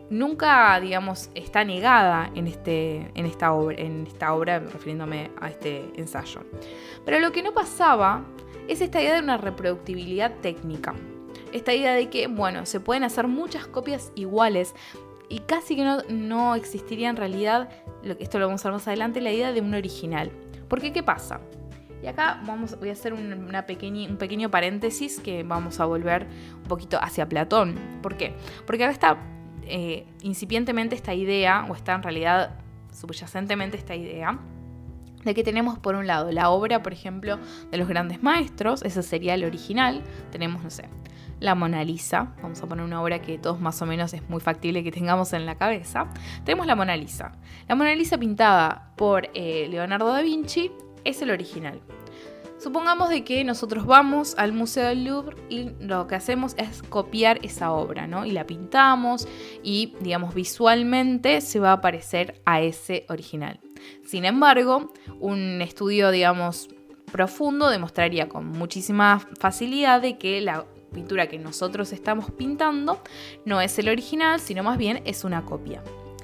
S1: nunca, digamos, está negada en, este, en, esta obra, en esta obra, refiriéndome a este ensayo. Pero lo que no pasaba es esta idea de una reproductibilidad técnica. Esta idea de que, bueno, se pueden hacer muchas copias iguales y casi que no, existiría en realidad, esto lo vamos a ver más adelante, la idea de un original. Porque, ¿qué pasa? Y acá vamos, voy a hacer una pequeña, un pequeño paréntesis que vamos a volver un poquito hacia Platón. ¿Por qué? Porque acá está eh, incipientemente esta idea, o está en realidad subyacentemente esta idea, de que tenemos por un lado la obra, por ejemplo, de los grandes maestros, ese sería el original, tenemos, no sé, la Mona Lisa, vamos a poner una obra que todos más o menos es muy factible que tengamos en la cabeza, tenemos la Mona Lisa. La Mona Lisa pintada por eh, Leonardo da Vinci es el original. Supongamos de que nosotros vamos al Museo del Louvre y lo que hacemos es copiar esa obra, ¿no? Y la pintamos y, digamos, visualmente se va a parecer a ese original. Sin embargo, un estudio, digamos, profundo demostraría con muchísima facilidad de que la pintura que nosotros estamos pintando no es el original, sino más bien es una copia.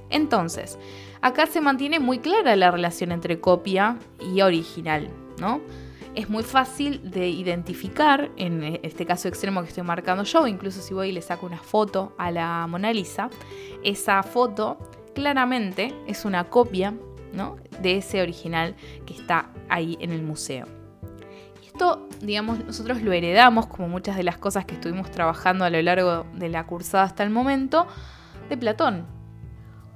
S1: Entonces, acá se mantiene muy clara la relación entre copia y original, ¿no? Es muy fácil de identificar, en este caso extremo que estoy marcando yo, incluso si voy y le saco una foto a la Mona Lisa, esa foto claramente es una copia ¿no? de ese original que está ahí en el museo. Esto, digamos, nosotros lo heredamos, como muchas de las cosas que estuvimos trabajando a lo largo de la cursada hasta el momento, de Platón.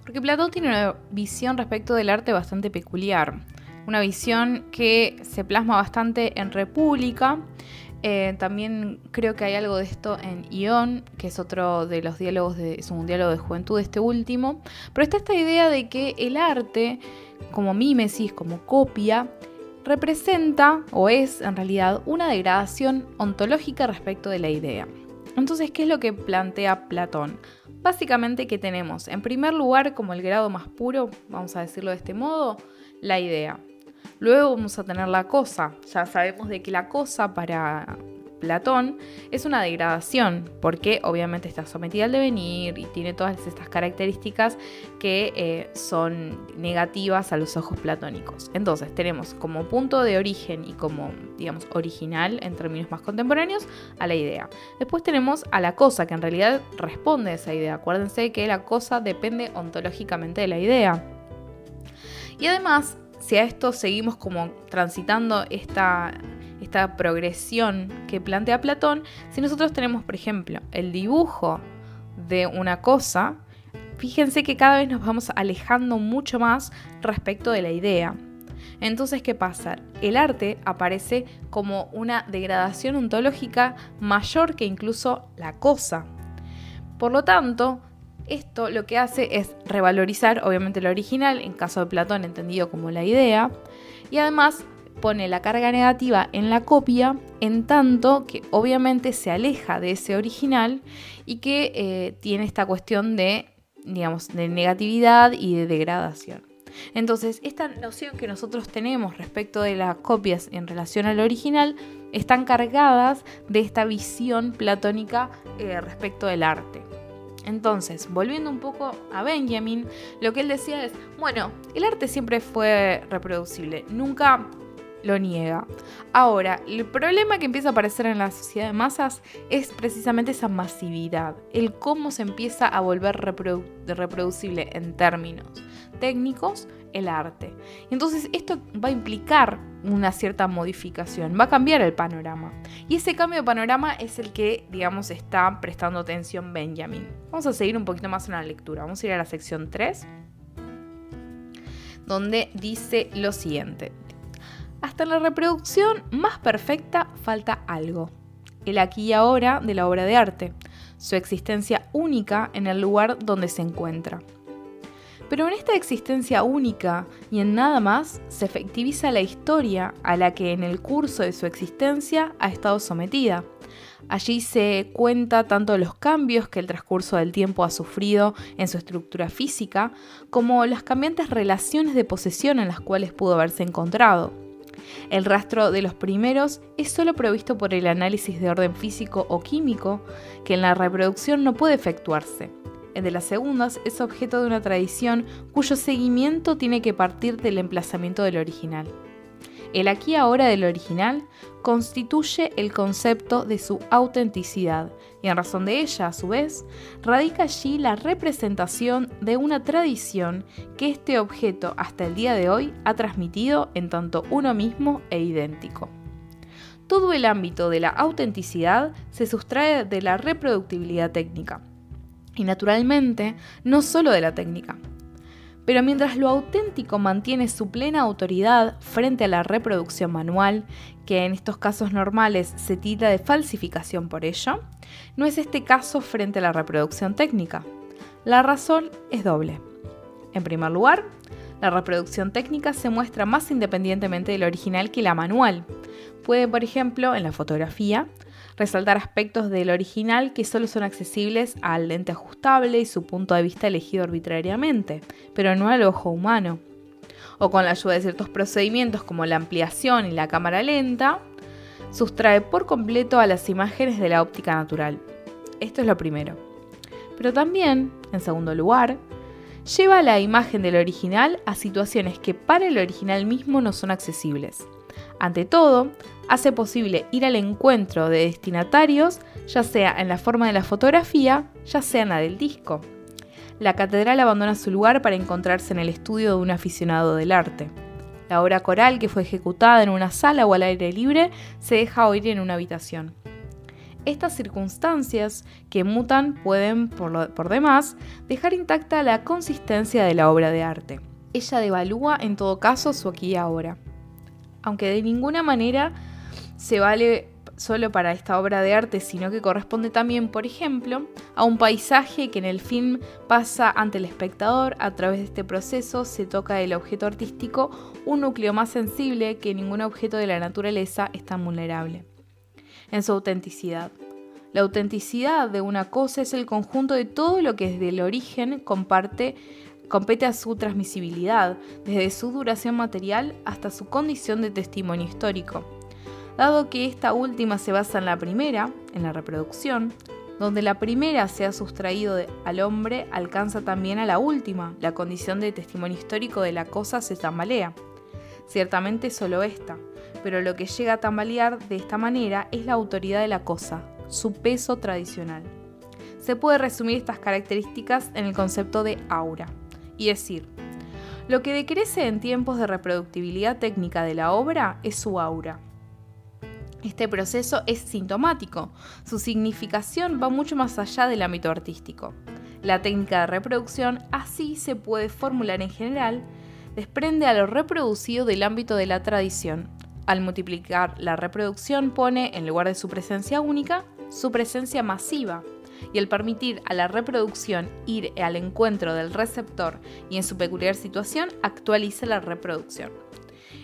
S1: Porque Platón tiene una visión respecto del arte bastante peculiar una visión que se plasma bastante en República. Eh, también creo que hay algo de esto en Ion, que es otro de los diálogos, de, es un diálogo de juventud este último. Pero está esta idea de que el arte, como mímesis, como copia, representa o es en realidad una degradación ontológica respecto de la idea. Entonces, ¿qué es lo que plantea Platón? Básicamente que tenemos, en primer lugar, como el grado más puro, vamos a decirlo de este modo, la idea. Luego vamos a tener la cosa. Ya sabemos de que la cosa para Platón es una degradación, porque obviamente está sometida al devenir y tiene todas estas características que eh, son negativas a los ojos platónicos. Entonces tenemos como punto de origen y como, digamos, original en términos más contemporáneos a la idea. Después tenemos a la cosa, que en realidad responde a esa idea. Acuérdense que la cosa depende ontológicamente de la idea. Y además si a esto seguimos como transitando esta, esta progresión que plantea Platón, si nosotros tenemos, por ejemplo, el dibujo de una cosa, fíjense que cada vez nos vamos alejando mucho más respecto de la idea. Entonces, ¿qué pasa? El arte aparece como una degradación ontológica mayor que incluso la cosa. Por lo tanto, esto lo que hace es revalorizar, obviamente, lo original, en caso de Platón entendido como la idea, y además pone la carga negativa en la copia, en tanto que obviamente se aleja de ese original y que eh, tiene esta cuestión de, digamos, de negatividad y de degradación. Entonces, esta noción que nosotros tenemos respecto de las copias en relación al original están cargadas de esta visión platónica eh, respecto del arte. Entonces, volviendo un poco a Benjamin, lo que él decía es, bueno, el arte siempre fue reproducible, nunca lo niega. Ahora, el problema que empieza a aparecer en la sociedad de masas es precisamente esa masividad, el cómo se empieza a volver reproducible en términos técnicos el arte. Entonces esto va a implicar una cierta modificación, va a cambiar el panorama. Y ese cambio de panorama es el que, digamos, está prestando atención Benjamin. Vamos a seguir un poquito más en la lectura. Vamos a ir a la sección 3, donde dice lo siguiente. Hasta la reproducción más perfecta falta algo. El aquí y ahora de la obra de arte, su existencia única en el lugar donde se encuentra. Pero en esta existencia única y en nada más se efectiviza la historia a la que en el curso de su existencia ha estado sometida. Allí se cuenta tanto los cambios que el transcurso del tiempo ha sufrido en su estructura física, como las cambiantes relaciones de posesión en las cuales pudo haberse encontrado. El rastro de los primeros es solo provisto por el análisis de orden físico o químico, que en la reproducción no puede efectuarse de las segundas es objeto de una tradición cuyo seguimiento tiene que partir del emplazamiento del original. El aquí ahora del original constituye el concepto de su autenticidad y en razón de ella, a su vez, radica allí la representación de una tradición que este objeto hasta el día de hoy ha transmitido en tanto uno mismo e idéntico. Todo el ámbito de la autenticidad se sustrae de la reproductibilidad técnica, y naturalmente no solo de la técnica. Pero mientras lo auténtico mantiene su plena autoridad frente a la reproducción manual, que en estos casos normales se tira de falsificación por ello, no es este caso frente a la reproducción técnica. La razón es doble. En primer lugar, la reproducción técnica se muestra más independientemente del original que la manual. Puede, por ejemplo, en la fotografía, resaltar aspectos del original que solo son accesibles al lente ajustable y su punto de vista elegido arbitrariamente, pero no al ojo humano. O con la ayuda de ciertos procedimientos como la ampliación y la cámara lenta, sustrae por completo a las imágenes de la óptica natural. Esto es lo primero. Pero también, en segundo lugar, lleva la imagen del original a situaciones que para el original mismo no son accesibles. Ante todo, hace posible ir al encuentro de destinatarios, ya sea en la forma de la fotografía, ya sea en la del disco. La catedral abandona su lugar para encontrarse en el estudio de un aficionado del arte. La obra coral que fue ejecutada en una sala o al aire libre se deja oír en una habitación. Estas circunstancias que mutan pueden, por, por demás, dejar intacta la consistencia de la obra de arte. Ella devalúa en todo caso su aquí y ahora aunque de ninguna manera se vale solo para esta obra de arte, sino que corresponde también, por ejemplo, a un paisaje que en el film pasa ante el espectador. A través de este proceso se toca el objeto artístico, un núcleo más sensible que ningún objeto de la naturaleza es tan vulnerable. En su autenticidad. La autenticidad de una cosa es el conjunto de todo lo que desde el origen comparte compete a su transmisibilidad, desde su duración material hasta su condición de testimonio histórico. Dado que esta última se basa en la primera, en la reproducción, donde la primera se ha sustraído al hombre, alcanza también a la última, la condición de testimonio histórico de la cosa se tambalea. Ciertamente solo esta, pero lo que llega a tambalear de esta manera es la autoridad de la cosa, su peso tradicional. Se puede resumir estas características en el concepto de aura y decir, lo que decrece en tiempos de reproductibilidad técnica de la obra es su aura. Este proceso es sintomático, su significación va mucho más allá del ámbito artístico. La técnica de reproducción así se puede formular en general, desprende a lo reproducido del ámbito de la tradición. Al multiplicar la reproducción pone, en lugar de su presencia única, su presencia masiva, y el permitir a la reproducción ir al encuentro del receptor y en su peculiar situación actualiza la reproducción.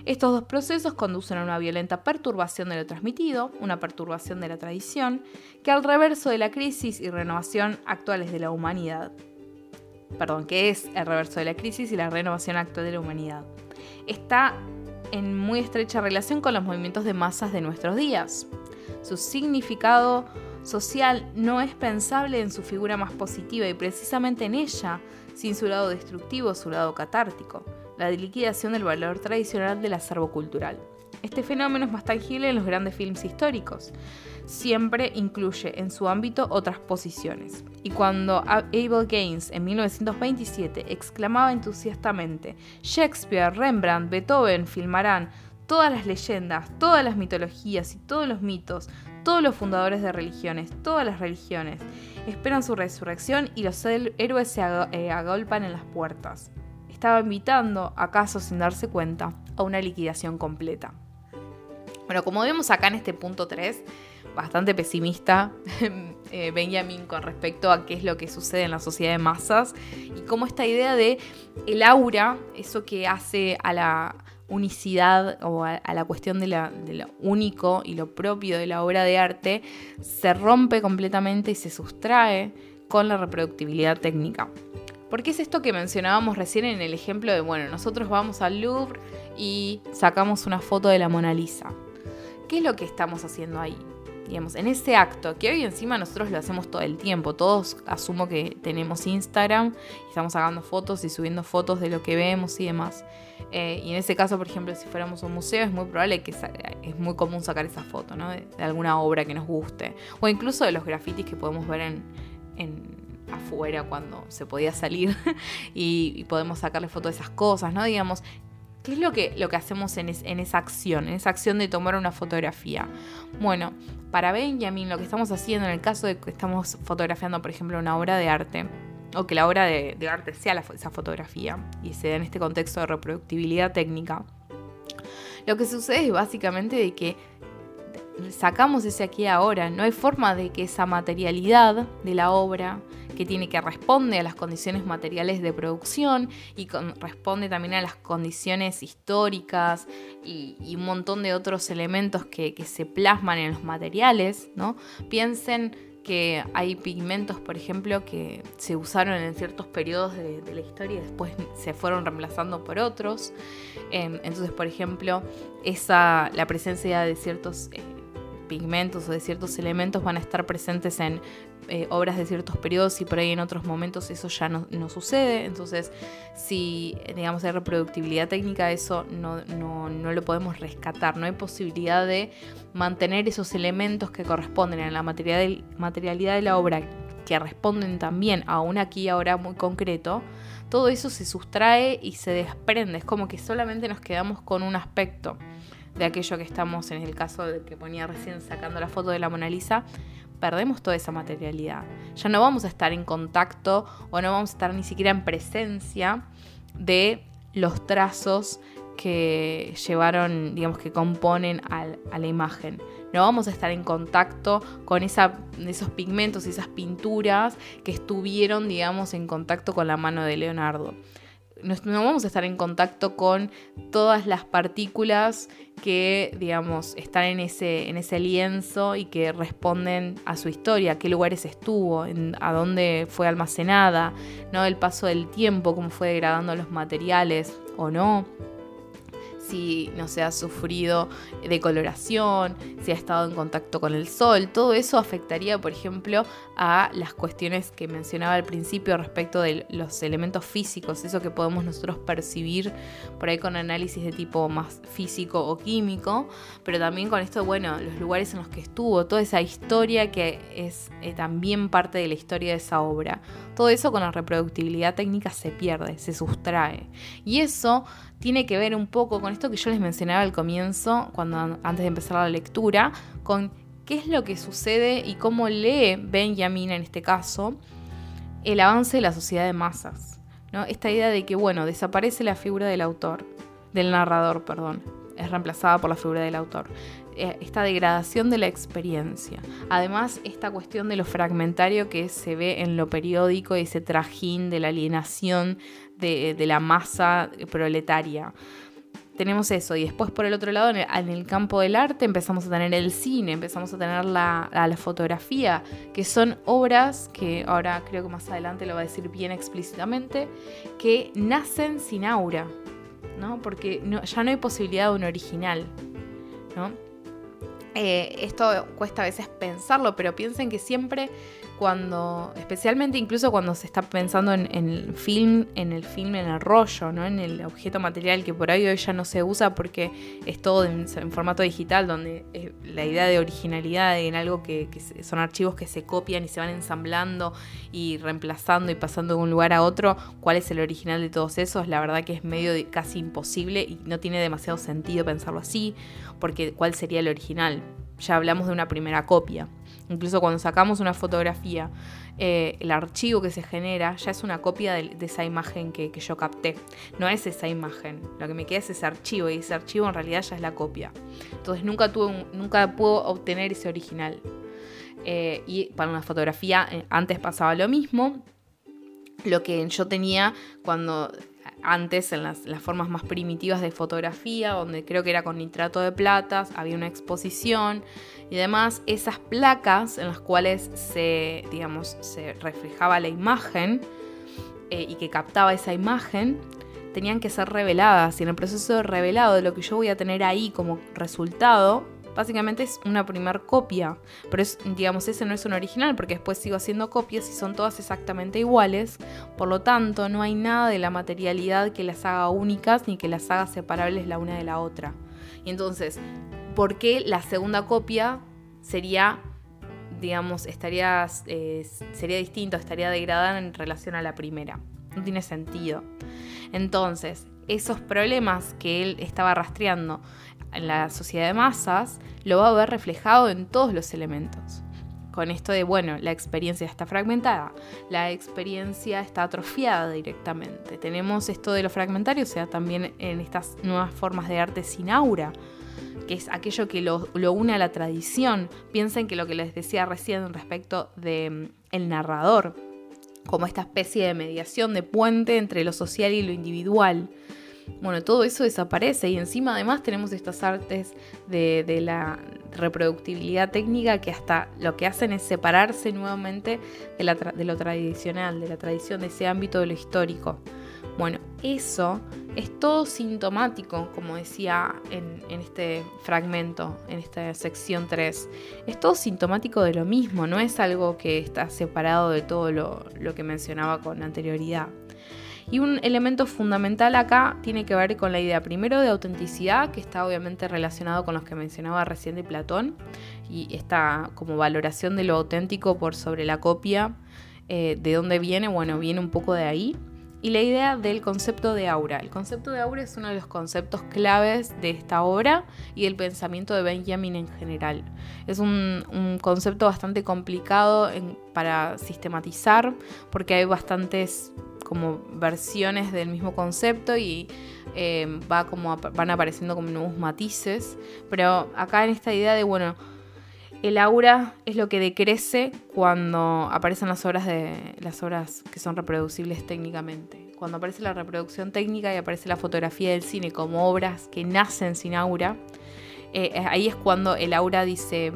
S1: Estos dos procesos conducen a una violenta perturbación de lo transmitido, una perturbación de la tradición, que al reverso de la crisis y renovación actuales de la humanidad. Perdón, que es el reverso de la crisis y la renovación actual de la humanidad. Está en muy estrecha relación con los movimientos de masas de nuestros días. Su significado social no es pensable en su figura más positiva y precisamente en ella, sin su lado destructivo, su lado catártico, la liquidación del valor tradicional del acervo cultural. Este fenómeno es más tangible en los grandes films históricos. Siempre incluye en su ámbito otras posiciones. Y cuando Abel Gaines en 1927 exclamaba entusiastamente, Shakespeare, Rembrandt, Beethoven filmarán todas las leyendas, todas las mitologías y todos los mitos, todos los fundadores de religiones, todas las religiones, esperan su resurrección y los héroes se eh, agolpan en las puertas. Estaba invitando, acaso sin darse cuenta, a una liquidación completa. Bueno, como vemos acá en este punto 3, bastante pesimista eh, Benjamin con respecto a qué es lo que sucede en la sociedad de masas y cómo esta idea de el aura, eso que hace a la, unicidad o a, la cuestión de, lo único y lo propio de la obra de arte se rompe completamente y se sustrae con la reproductibilidad técnica. Porque es esto que mencionábamos recién en el ejemplo de, bueno, nosotros vamos al Louvre y sacamos una foto de la Mona Lisa. ¿Qué es lo que estamos haciendo ahí? Digamos, en ese acto, que hoy encima nosotros lo hacemos todo el tiempo, todos asumo que tenemos Instagram y estamos sacando fotos y subiendo fotos de lo que vemos y demás. Eh, y en ese caso, por ejemplo, si fuéramos a un museo, es muy probable que es muy común sacar esa foto, ¿no? De, alguna obra que nos guste. O incluso de los grafitis que podemos ver en, afuera cuando se podía salir y, podemos sacarle foto de esas cosas, ¿no? Digamos, ¿qué es lo que, lo que hacemos en, en esa acción? En esa acción de tomar una fotografía. Bueno, para Benjamin lo que estamos haciendo en el caso de que estamos fotografiando, por ejemplo, una obra de arte, o que la obra de, arte sea esa fotografía y se da en este contexto de reproductibilidad técnica, lo que sucede es básicamente de que sacamos ese aquí ahora, no hay forma de que esa materialidad de la obra que tiene que responde a las condiciones materiales de producción y responde también a las condiciones históricas y, un montón de otros elementos que, que, se plasman en los materiales, ¿no? Piensen que hay pigmentos, por ejemplo, que se usaron en ciertos periodos de, la historia y después se fueron reemplazando por otros. Em, entonces, por ejemplo, esa, la presencia de ciertos eh, pigmentos o de ciertos elementos van a estar presentes en eh, obras de ciertos periodos y por ahí en otros momentos eso ya no, sucede. Entonces, si digamos hay reproductibilidad técnica, eso no, lo podemos rescatar. No hay posibilidad de mantener esos elementos que corresponden a la materialidad de la obra, que responden también a un aquí y ahora muy concreto. Todo eso se sustrae y se desprende. Es como que solamente nos quedamos con un aspecto de aquello que estamos, en el caso de que ponía recién sacando la foto de la Mona Lisa, perdemos toda esa materialidad. Ya no vamos a estar en contacto o no vamos a estar ni siquiera en presencia de los trazos que llevaron, digamos, que componen a la imagen. No vamos a estar en contacto con esos pigmentos y esas pinturas que estuvieron, digamos, en contacto con la mano de Leonardo no, vamos a estar en contacto con todas las partículas que, digamos, están en ese, en ese lienzo y que responden a su historia, qué lugares estuvo, a dónde fue almacenada, ¿no? el paso del tiempo, cómo fue degradando los materiales o no si no se ha sufrido decoloración, si ha estado en contacto con el sol, todo eso afectaría, por ejemplo, a las cuestiones que mencionaba al principio respecto de los elementos físicos, eso que podemos nosotros percibir por ahí con análisis de tipo más físico o químico, pero también con esto, bueno, los lugares en los que estuvo, toda esa historia que es eh, también parte de la historia de esa obra. Todo eso con la reproductibilidad técnica se pierde, se sustrae. Y eso tiene que ver un poco con esto que yo les mencionaba al comienzo, cuando antes de empezar la lectura, con qué es lo que sucede y cómo lee Benjamin en este caso el avance de la sociedad de masas. ¿no? Esta idea de que, bueno, desaparece la figura del autor, del narrador, perdón, es reemplazada por la figura del autor. Eh, esta degradación de la experiencia. Además, esta cuestión de lo fragmentario que se ve en lo periódico, ese trajín de la alienación de, la masa proletaria tenemos eso. Y después, por el otro lado, en el, campo del arte, empezamos a tener el cine, empezamos a tener la, fotografía, que son obras que ahora creo que más adelante lo va a decir bien explícitamente, que nacen sin aura, ¿no? Porque ya no hay posibilidad de un original, ¿no? Eh, esto cuesta a veces pensarlo, pero piensen que siempre cuando, especialmente incluso cuando se está pensando en, el film, en el film, en el rollo, ¿no? en el objeto material que por ahí hoy ya no se usa porque es todo en, formato digital, donde eh, la idea de originalidad en algo que, son archivos que se copian y se van ensamblando y reemplazando y pasando de un lugar a otro, cuál es el original de todos esos, la verdad que es medio casi imposible y no tiene demasiado sentido pensarlo así, porque ¿cuál sería el original? Ya hablamos de una primera copia. Incluso cuando sacamos una fotografía, eh, el archivo que se genera ya es una copia de, esa imagen que, yo capté. No es esa imagen. Lo que me queda es ese archivo y ese archivo en realidad ya es la copia. Entonces nunca, tuve nunca puedo obtener ese original. Eh, y para una fotografía eh, antes pasaba lo mismo. Lo que yo tenía cuando antes en las, formas más primitivas de fotografía, donde creo que era con nitrato de platas, había una exposición y demás, esas placas en las cuales se, digamos, se reflejaba la imagen eh, y que captaba esa imagen, tenían que ser reveladas. Y en el proceso de revelado de lo que yo voy a tener ahí como resultado, básicamente es una primer copia, pero es, digamos, ese no es un original porque después sigo haciendo copias y son todas exactamente iguales, por lo tanto no hay nada de la materialidad que las haga únicas ni que las haga separables la una de la otra. Y entonces, ¿por qué la segunda copia sería, digamos, estaría, eh, sería distinto, estaría degradada en relación a la primera? No tiene sentido. Entonces, esos problemas que él estaba rastreando en la sociedad de masas, lo va a ver reflejado en todos los elementos. Con esto de, bueno, la experiencia está fragmentada, la experiencia está atrofiada directamente. Tenemos esto de lo fragmentario, o sea, también en estas nuevas formas de arte sin aura, es aquello que lo, une a la tradición. Piensen que lo que les decía recién respecto del mm, narrador, como esta especie de mediación, de puente entre lo social y lo individual bueno, todo eso desaparece y encima además tenemos estas artes de, la reproductibilidad técnica que hasta lo que hacen es separarse nuevamente de, lo tradicional, de la tradición, de ese ámbito de lo histórico. Bueno, eso es todo sintomático, como decía en, este fragmento, en esta sección 3. Es todo sintomático de lo mismo, no es algo que está separado de todo lo que mencionaba con anterioridad. Y un elemento fundamental acá tiene que ver con la idea primero de autenticidad, que está obviamente relacionado con los que mencionaba recién de Platón, y esta como valoración de lo auténtico por sobre la copia. Eh, ¿De dónde viene? Bueno, viene un poco de ahí. Y la idea del concepto de aura. El concepto de aura es uno de los conceptos claves de esta obra y del pensamiento de Benjamin en general. Es un, concepto bastante complicado para sistematizar porque hay bastantes como versiones del mismo concepto y eh, va como, van apareciendo como nuevos matices. Pero acá en esta idea de, bueno, el aura es lo que decrece cuando aparecen las obras, de, las obras que son reproducibles técnicamente. Cuando aparece la reproducción técnica y aparece la fotografía del cine como obras que nacen sin aura, eh, eh, ahí es cuando el aura dice,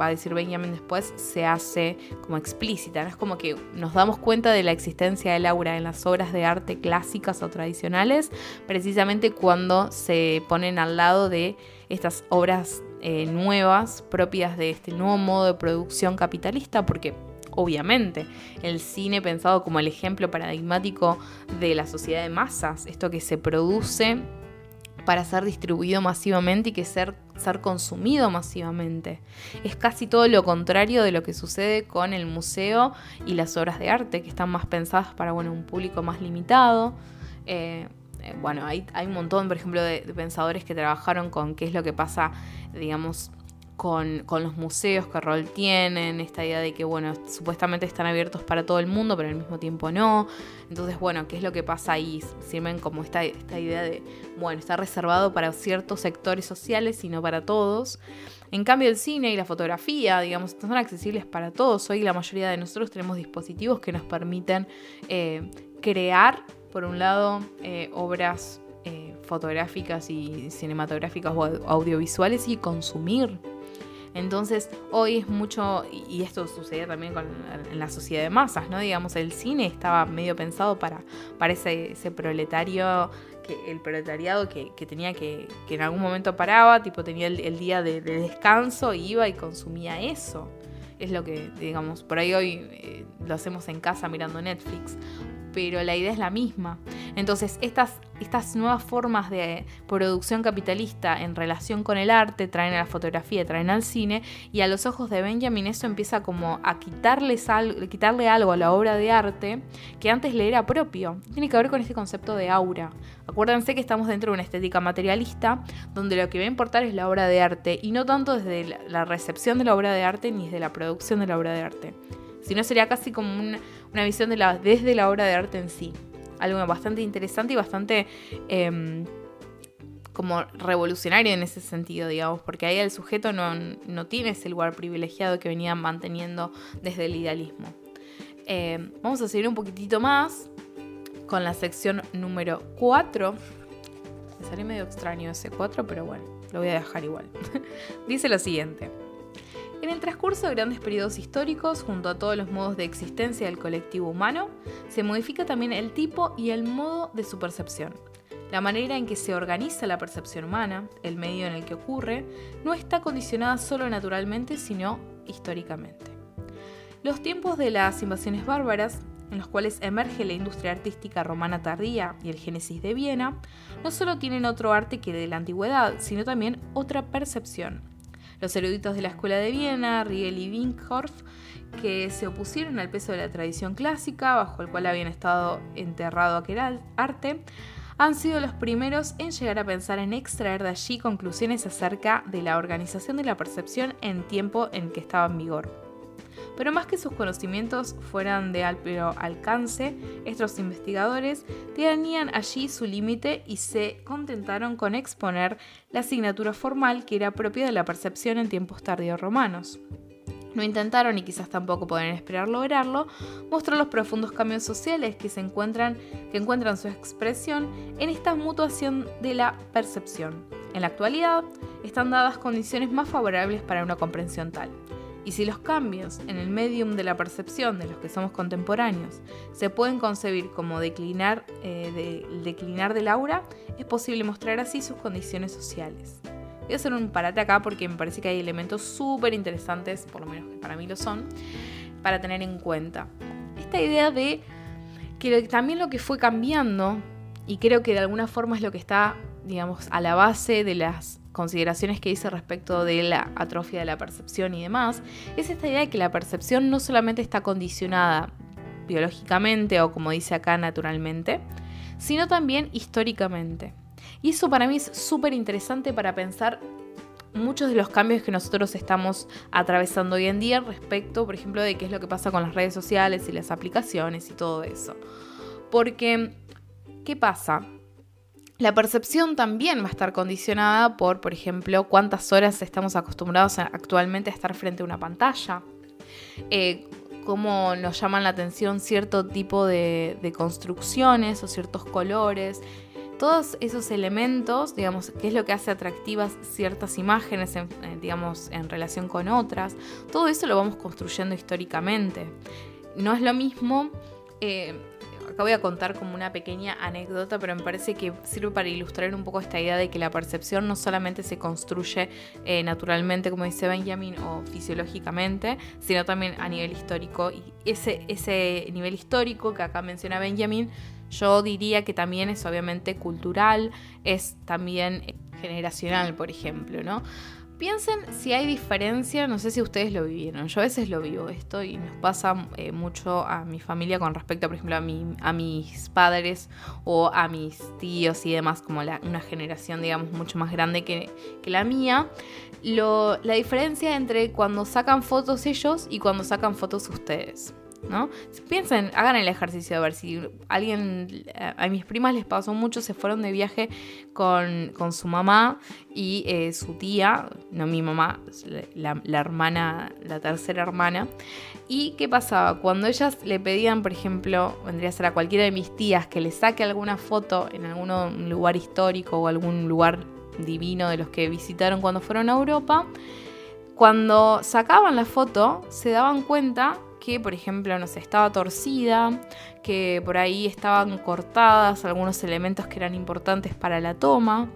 S1: va a decir Benjamin después, se hace como explícita. Es como que nos damos cuenta de la existencia del aura en las obras de arte clásicas o tradicionales, precisamente cuando se ponen al lado de estas obras eh, nuevas propias de este nuevo modo de producción capitalista, porque obviamente el cine pensado como el ejemplo paradigmático de la sociedad de masas, esto que se produce para ser distribuido masivamente y que ser, ser consumido masivamente. Es casi todo lo contrario de lo que sucede con el museo y las obras de arte, que están más pensadas para bueno, un público más limitado. Eh, bueno, hay, hay, un montón, por ejemplo, de, pensadores que trabajaron con qué es lo que pasa, digamos, con, los museos, qué rol tienen, esta idea de que, bueno, supuestamente están abiertos para todo el mundo, pero al mismo tiempo no. Entonces, bueno, ¿qué es lo que pasa ahí? Sirven como esta, esta idea de, bueno, está reservado para ciertos sectores sociales y no para todos. En cambio, el cine y la fotografía, digamos, son accesibles para todos. Hoy la mayoría de nosotros tenemos dispositivos que nos permiten eh, crear, por un lado, eh, obras eh, fotográficas y cinematográficas o audiovisuales y consumir entonces, hoy es mucho, y esto sucedía también con, en la sociedad de masas, ¿no? Digamos, el cine estaba medio pensado para, para ese, proletario, que, el proletariado que, tenía que, que en algún momento paraba, tipo tenía el, día de, descanso, iba y consumía eso. es lo que, digamos, por ahí hoy eh, lo hacemos en casa mirando Netflix, pero la idea es la misma. Entonces, estas, estas nuevas formas de producción capitalista en relación con el arte traen a la fotografía, traen al cine, y a los ojos de Benjamin eso empieza como a quitarles quitarle algo a la obra de arte que antes le era propio. Tiene que ver con este concepto de aura. Acuérdense que estamos dentro de una estética materialista donde lo que va a importar es la obra de arte y no tanto desde la recepción de la obra de arte ni desde la producción de la obra de arte. Sino sería casi como una, una visión desde la obra de arte en sí. Algo bastante interesante y bastante em, como revolucionario en ese sentido, digamos, porque ahí el sujeto no, tiene ese lugar privilegiado que venía manteniendo desde el idealismo. Em, vamos a seguir un poquitito más con la sección número 4. Me sale medio extraño ese 4, pero bueno, lo voy a dejar igual. Dice lo siguiente. En el transcurso de grandes periodos históricos, junto a todos los modos de existencia del colectivo humano, se modifica también el tipo y el modo de su percepción. La manera en que se organiza la percepción humana, el medio en el que ocurre, no está condicionada solo naturalmente, sino históricamente. Los tiempos de las invasiones bárbaras, en los cuales emerge la industria artística romana tardía y el Génesis de Viena, no solo tienen otro arte que de la antigüedad, sino también otra percepción, los eruditos de la Escuela de Viena, Riel y Winkhorf, que se opusieron al peso de la tradición clásica, bajo el cual habían estado enterrado aquel arte, han sido los primeros en llegar a pensar en extraer de allí conclusiones acerca de la organización de la percepción en tiempo en que estaba en vigor. Pero más que sus conocimientos fueran de amplio alcance, estos investigadores tenían allí su límite y se contentaron con exponer la asignatura formal que era propia de la percepción en tiempos tardíos romanos. No intentaron, y quizás tampoco pueden esperar lograrlo, mostrar los profundos cambios sociales que, se encuentran, que encuentran su expresión en esta mutuación de la percepción. En la actualidad, están dadas condiciones más favorables para una comprensión tal. Y si los cambios en el medium de la percepción de los que somos contemporáneos se pueden concebir como declinar, eh, declinar del aura, es posible mostrar así sus condiciones sociales. Voy a hacer un parate acá porque me parece que hay elementos súper interesantes, por lo menos que para mí lo son, para tener en cuenta. Esta idea de que también lo que fue cambiando, y creo que de alguna forma es lo que está, digamos, a la base de las consideraciones que hice respecto de la atrofia de la percepción y demás, es esta idea de que la percepción no solamente está condicionada biológicamente o como dice acá naturalmente, sino también históricamente. Y eso para mí es súper interesante para pensar muchos de los cambios que nosotros estamos atravesando hoy en día respecto, por ejemplo, de qué es lo que pasa con las redes sociales y las aplicaciones y todo eso. Porque, ¿qué pasa? La percepción también va a estar condicionada por, por ejemplo, cuántas horas estamos acostumbrados actualmente a estar frente a una pantalla, eh, cómo nos llaman la atención cierto tipo de, construcciones o ciertos colores. Todos esos elementos, digamos, qué es lo que hace atractivas ciertas imágenes, en, eh, digamos, en relación con otras, todo eso lo vamos construyendo históricamente. No es lo mismo eh, acá voy a contar como una pequeña anécdota, pero me parece que sirve para ilustrar un poco esta idea de que la percepción no solamente se construye eh, naturalmente, como dice Benjamin, o fisiológicamente, sino también a nivel histórico. Y ese, ese nivel histórico que acá menciona Benjamin, yo diría que también es obviamente cultural, es también generacional, por ejemplo, ¿no? Piensen si hay diferencia, no sé si ustedes lo vivieron, yo a veces lo vivo esto y nos pasa eh, mucho a mi familia con respecto, por ejemplo, a, mi, a mis padres o a mis tíos y demás, como una generación, digamos, mucho más grande que, la mía. La diferencia entre cuando sacan fotos ellos y cuando sacan fotos ustedes. ¿No? Piensen, hagan el ejercicio de ver si alguien, a mis primas les pasó mucho, se fueron de viaje con, su mamá y eh, su tía, no mi mamá, la, hermana, la tercera hermana. ¿Y qué pasaba? Cuando ellas le pedían, por ejemplo, vendría a ser a cualquiera de mis tías que le saque alguna foto en algún lugar histórico o algún lugar divino de los que visitaron cuando fueron a Europa, cuando sacaban la foto se daban cuenta que, por ejemplo, no sé, estaba torcida, que por ahí estaban cortadas algunos elementos que eran importantes para la toma,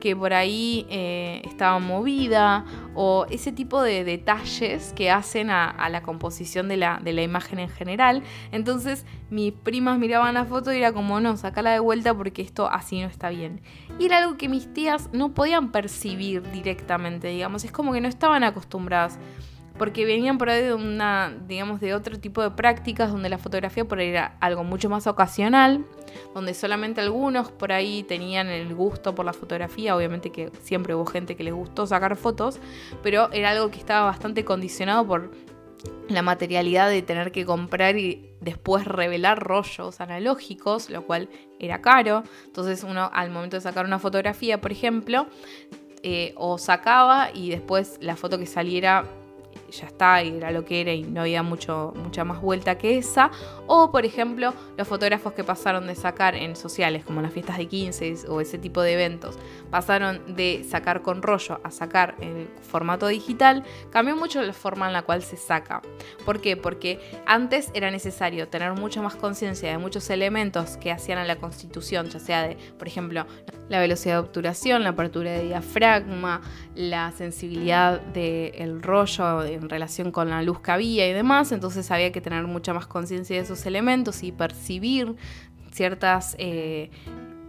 S1: que por ahí eh, estaba movida o ese tipo de detalles que hacen a, la composición de la, de la, imagen en general. Entonces mis primas miraban la foto y era como, no, sacala de vuelta porque esto así no está bien. Y era algo que mis tías no podían percibir directamente, digamos, es como que no estaban acostumbradas porque venían por ahí de una, digamos, de otro tipo de prácticas donde la fotografía por ahí era algo mucho más ocasional, donde solamente algunos por ahí tenían el gusto por la fotografía, obviamente que siempre hubo gente que les gustó sacar fotos, pero era algo que estaba bastante condicionado por la materialidad de tener que comprar y después revelar rollos analógicos, lo cual era caro. Entonces uno al momento de sacar una fotografía, por ejemplo, eh, o sacaba y después la foto que saliera ya está, y era lo que era y no había mucho, mucha más vuelta que esa. O, por ejemplo, los fotógrafos que pasaron de sacar en sociales, como las fiestas de 15 o ese tipo de eventos, pasaron de sacar con rollo a sacar en formato digital, cambió mucho la forma en la cual se saca. ¿Por qué? Porque antes era necesario tener mucha más conciencia de muchos elementos que hacían a la constitución, ya sea de, por ejemplo, la velocidad de obturación, la apertura de diafragma, la sensibilidad del rollo en relación con la luz que había y demás, entonces había que tener mucha más conciencia de esos elementos y percibir ciertas eh,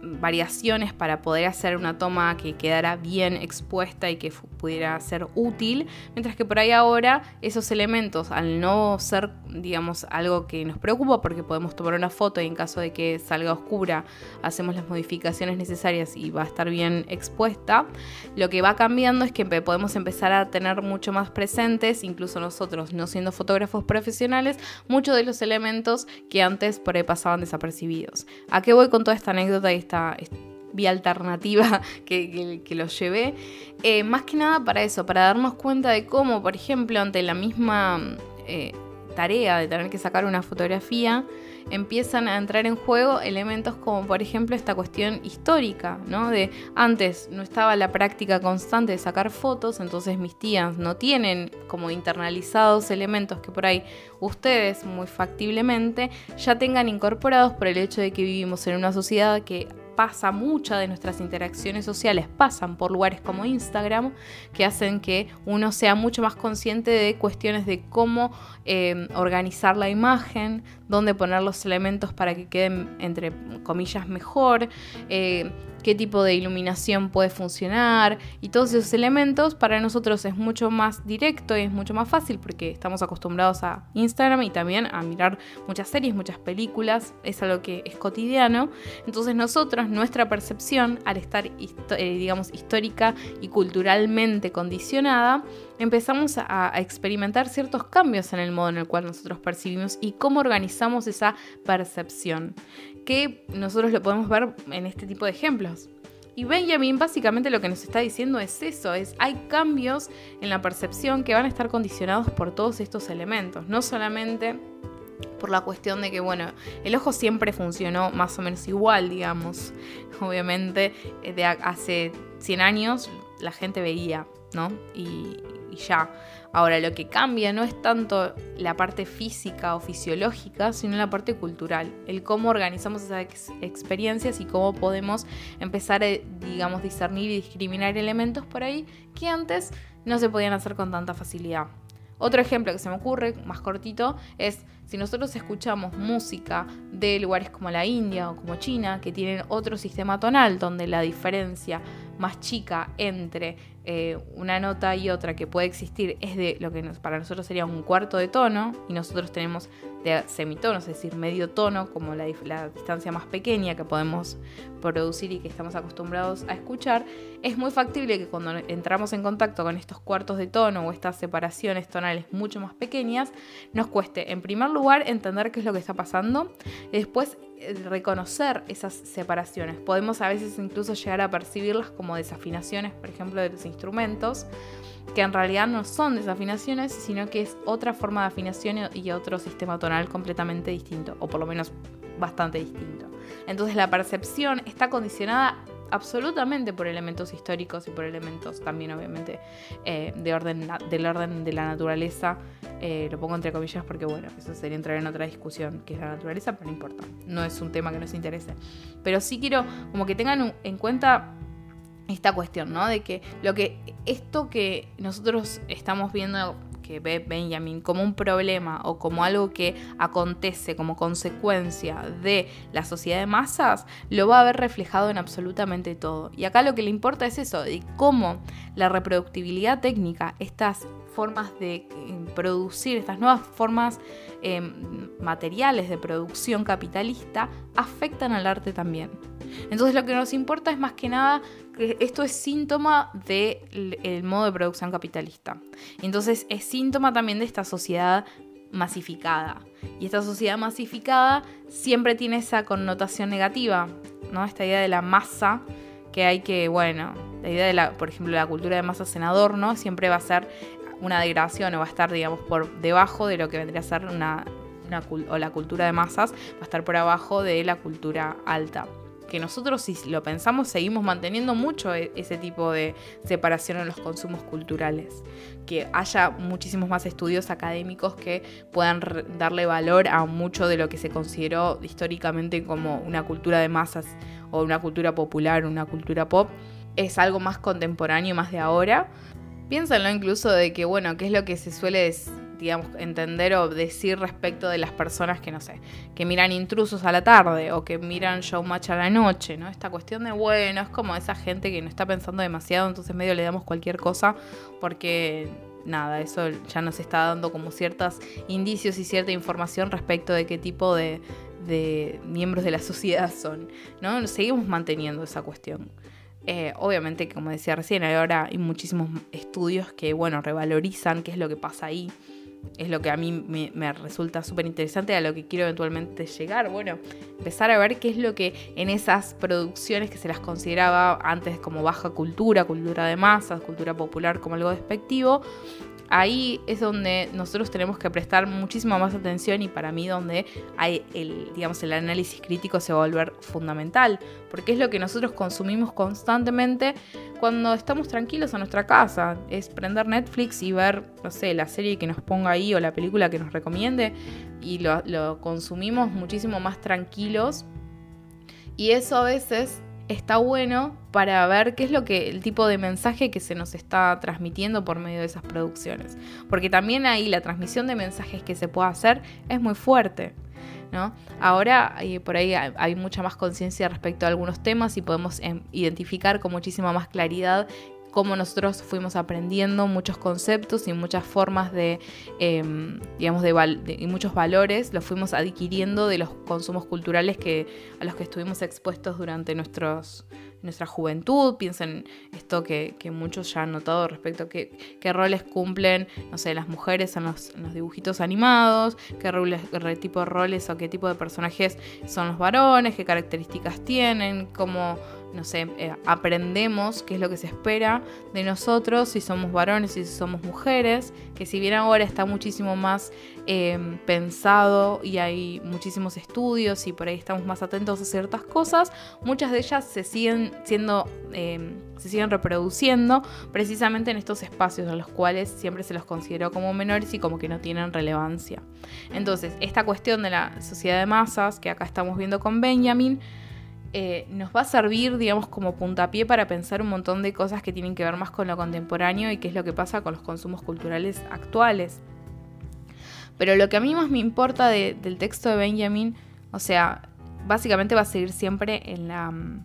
S1: variaciones para poder hacer una toma que quedara bien expuesta y que pudiera ser útil, mientras que por ahí ahora esos elementos, al no ser, digamos, algo que nos preocupa porque podemos tomar una foto y en caso de que salga oscura hacemos las modificaciones necesarias y va a estar bien expuesta, lo que va cambiando es que podemos empezar a tener mucho más presentes, incluso nosotros no siendo fotógrafos profesionales, muchos de los elementos que antes por ahí pasaban desapercibidos. ¿A qué voy con toda esta anécdota y esta vía alternativa que, que, los llevé. Eh, más que nada para eso, para darnos cuenta de cómo, por ejemplo, ante la misma eh, tarea de tener que sacar una fotografía, empiezan a entrar en juego elementos como por ejemplo esta cuestión histórica, ¿no? De antes no estaba la práctica constante de sacar fotos, entonces mis tías no tienen como internalizados elementos que por ahí ustedes muy factiblemente ya tengan incorporados por el hecho de que vivimos en una sociedad que pasa, muchas de nuestras interacciones sociales pasan por lugares como Instagram, que hacen que uno sea mucho más consciente de cuestiones de cómo eh, organizar la imagen, dónde poner los elementos para que queden, entre comillas, mejor. Eh, qué tipo de iluminación puede funcionar y todos esos elementos para nosotros es mucho más directo y es mucho más fácil porque estamos acostumbrados a Instagram y también a mirar muchas series, muchas películas, es algo que es cotidiano. Entonces nosotros, nuestra percepción, al estar, eh, digamos, histórica y culturalmente condicionada, empezamos a, a experimentar ciertos cambios en el modo en el cual nosotros percibimos y cómo organizamos esa percepción que nosotros lo podemos ver en este tipo de ejemplos. Y Benjamin básicamente lo que nos está diciendo es eso, es hay cambios en la percepción que van a estar condicionados por todos estos elementos, no solamente por la cuestión de que, bueno, el ojo siempre funcionó más o menos igual, digamos. Obviamente, eh, de hace 100 años la gente veía, ¿no? Y, y ya. Ahora, lo que cambia no es tanto la parte física o fisiológica, sino la parte cultural, el cómo organizamos esas experiencias y cómo podemos empezar a, digamos, discernir y discriminar elementos por ahí que antes no se podían hacer con tanta facilidad. Otro ejemplo que se me ocurre, más cortito, es si nosotros escuchamos música de lugares como la India o como China, que tienen otro sistema tonal, donde la diferencia más chica entre eh, una nota y otra que puede existir es de lo que para nosotros sería un cuarto de tono y nosotros tenemos de semitonos, es decir, medio tono como la, la, distancia más pequeña que podemos producir y que estamos acostumbrados a escuchar, es muy factible que cuando entramos en contacto con estos cuartos de tono o estas separaciones tonales mucho más pequeñas, nos cueste en primer lugar entender qué es lo que está pasando y después reconocer esas separaciones. Podemos a veces incluso llegar a percibirlas como desafinaciones, por ejemplo, de los instrumentos, que en realidad no son desafinaciones, sino que es otra forma de afinación y otro sistema tonal completamente distinto, o por lo menos bastante distinto. Entonces la percepción está condicionada absolutamente por elementos históricos y por elementos también obviamente eh, de orden, del orden de la naturaleza. Eh, lo pongo entre comillas porque bueno, eso sería entrar en otra discusión que es la naturaleza, pero no importa. No es un tema que nos interese. Pero sí quiero como que tengan en cuenta esta cuestión, ¿no? De que lo que esto que nosotros estamos viendo que ve Benjamin como un problema o como algo que acontece como consecuencia de la sociedad de masas, lo va a ver reflejado en absolutamente todo. Y acá lo que le importa es eso, de cómo la reproductibilidad técnica, estas formas de eh, producir, estas nuevas formas em, materiales de producción capitalista, afectan al arte también. Entonces lo que nos importa es más que nada que esto es síntoma del modo de producción capitalista. Entonces es síntoma también de esta sociedad masificada. Y esta sociedad masificada siempre tiene esa connotación negativa, ¿no? Esta idea de la masa que hay que, bueno, la idea de la, por ejemplo, la cultura de masa senador, ¿no? Siempre va a ser una degradación o va a estar, digamos, por debajo de lo que vendría a ser una o la cultura de masas, va a estar por abajo de la cultura alta que nosotros si lo pensamos seguimos manteniendo mucho e-, ese tipo de separación en los consumos culturales, que haya muchísimos más estudios académicos que puedan darle valor a mucho de lo que se consideró históricamente como una cultura de masas o una cultura popular, una cultura pop, es algo más contemporáneo, más de ahora. Piénsenlo incluso de que, bueno, qué es lo que se suele digamos, entender o decir respecto de las personas que, no sé, que miran intrusos a la tarde o que miran showmatch a la noche, ¿no? Esta cuestión de, bueno, es como esa gente que no está pensando demasiado, entonces medio le damos cualquier cosa porque nada, eso ya nos está dando como ciertos indicios y cierta información respecto de qué tipo de, de miembros de la sociedad son, ¿no? Seguimos manteniendo esa cuestión. Eh, obviamente, como decía recién, ahora hay muchísimos estudios que, bueno, revalorizan qué es lo que pasa ahí es lo que a mí me, resulta súper interesante, a lo que quiero eventualmente llegar. Bueno, empezar a ver qué es lo que en esas producciones que se las consideraba antes como baja cultura, cultura de masas, cultura popular como algo despectivo, ahí es donde nosotros tenemos que prestar muchísima más atención y para mí donde hay el, digamos, el análisis crítico se va a volver fundamental, porque es lo que nosotros consumimos constantemente cuando estamos tranquilos en nuestra casa, es prender Netflix y ver, no sé, la serie que nos ponga ahí o la película que nos recomiende y lo, lo consumimos muchísimo más tranquilos. Y eso a veces está bueno para ver qué es lo que el tipo de mensaje que se nos está transmitiendo por medio de esas producciones. Porque también ahí la transmisión de mensajes que se puede hacer es muy fuerte. ¿no? Ahora eh, por ahí hay, mucha más conciencia respecto a algunos temas y podemos em, identificar con muchísima más claridad cómo nosotros fuimos aprendiendo muchos conceptos y muchas formas de, em, digamos, de, y muchos valores, los fuimos adquiriendo de los consumos culturales que, a los que estuvimos expuestos durante nuestros, nuestra juventud. Piensen esto que, muchos ya han notado respecto a qué, roles cumplen, no sé, las mujeres en los, dibujitos animados, qué, qué tipo de roles o qué tipo de personajes son los varones, qué características tienen, cómo no sé, eh, aprendemos qué es lo que se espera de nosotros, si somos varones y si somos mujeres, que si bien ahora está muchísimo más em, pensado y hay muchísimos estudios y por ahí estamos más atentos a ciertas cosas, muchas de ellas se siguen siendo, em, se siguen reproduciendo precisamente en estos espacios en los cuales siempre se los consideró como menores y como que no tienen relevancia. Entonces, esta cuestión de la sociedad de masas que acá estamos viendo con Benjamin, eh, nos va a servir, digamos, como puntapié para pensar un montón de cosas que tienen que ver más con lo contemporáneo y qué es lo que pasa con los consumos culturales actuales. Pero lo que a mí más me importa del texto de Benjamin, o sea, básicamente va a seguir siempre en, la, mm,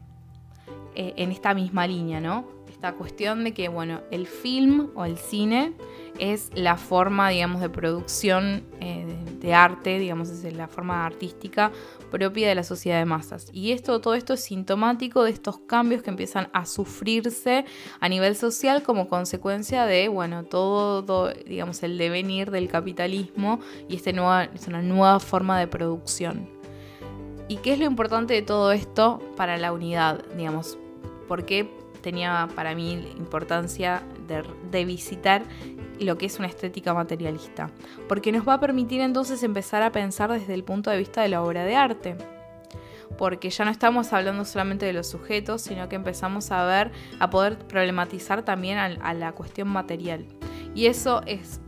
S1: eh, en esta misma línea, ¿no? Esta cuestión de que, bueno, el film o el cine es la forma, digamos, de producción eh, de, arte, digamos, es la forma artística propia de la sociedad de masas. Y esto, todo esto es sintomático de estos cambios que empiezan a sufrirse a nivel social como consecuencia de, bueno, todo, digamos, el devenir del capitalismo y este nueva, es una nueva forma de producción. ¿Y qué es lo importante de todo esto para la unidad, digamos? ¿Por qué tenía para mí importancia de, de visitar lo que es una estética materialista, porque nos va a permitir entonces empezar a pensar desde el punto de vista de la obra de arte, porque ya no estamos hablando solamente de los sujetos, sino que empezamos a ver, a poder problematizar también a, la cuestión material. Y eso es,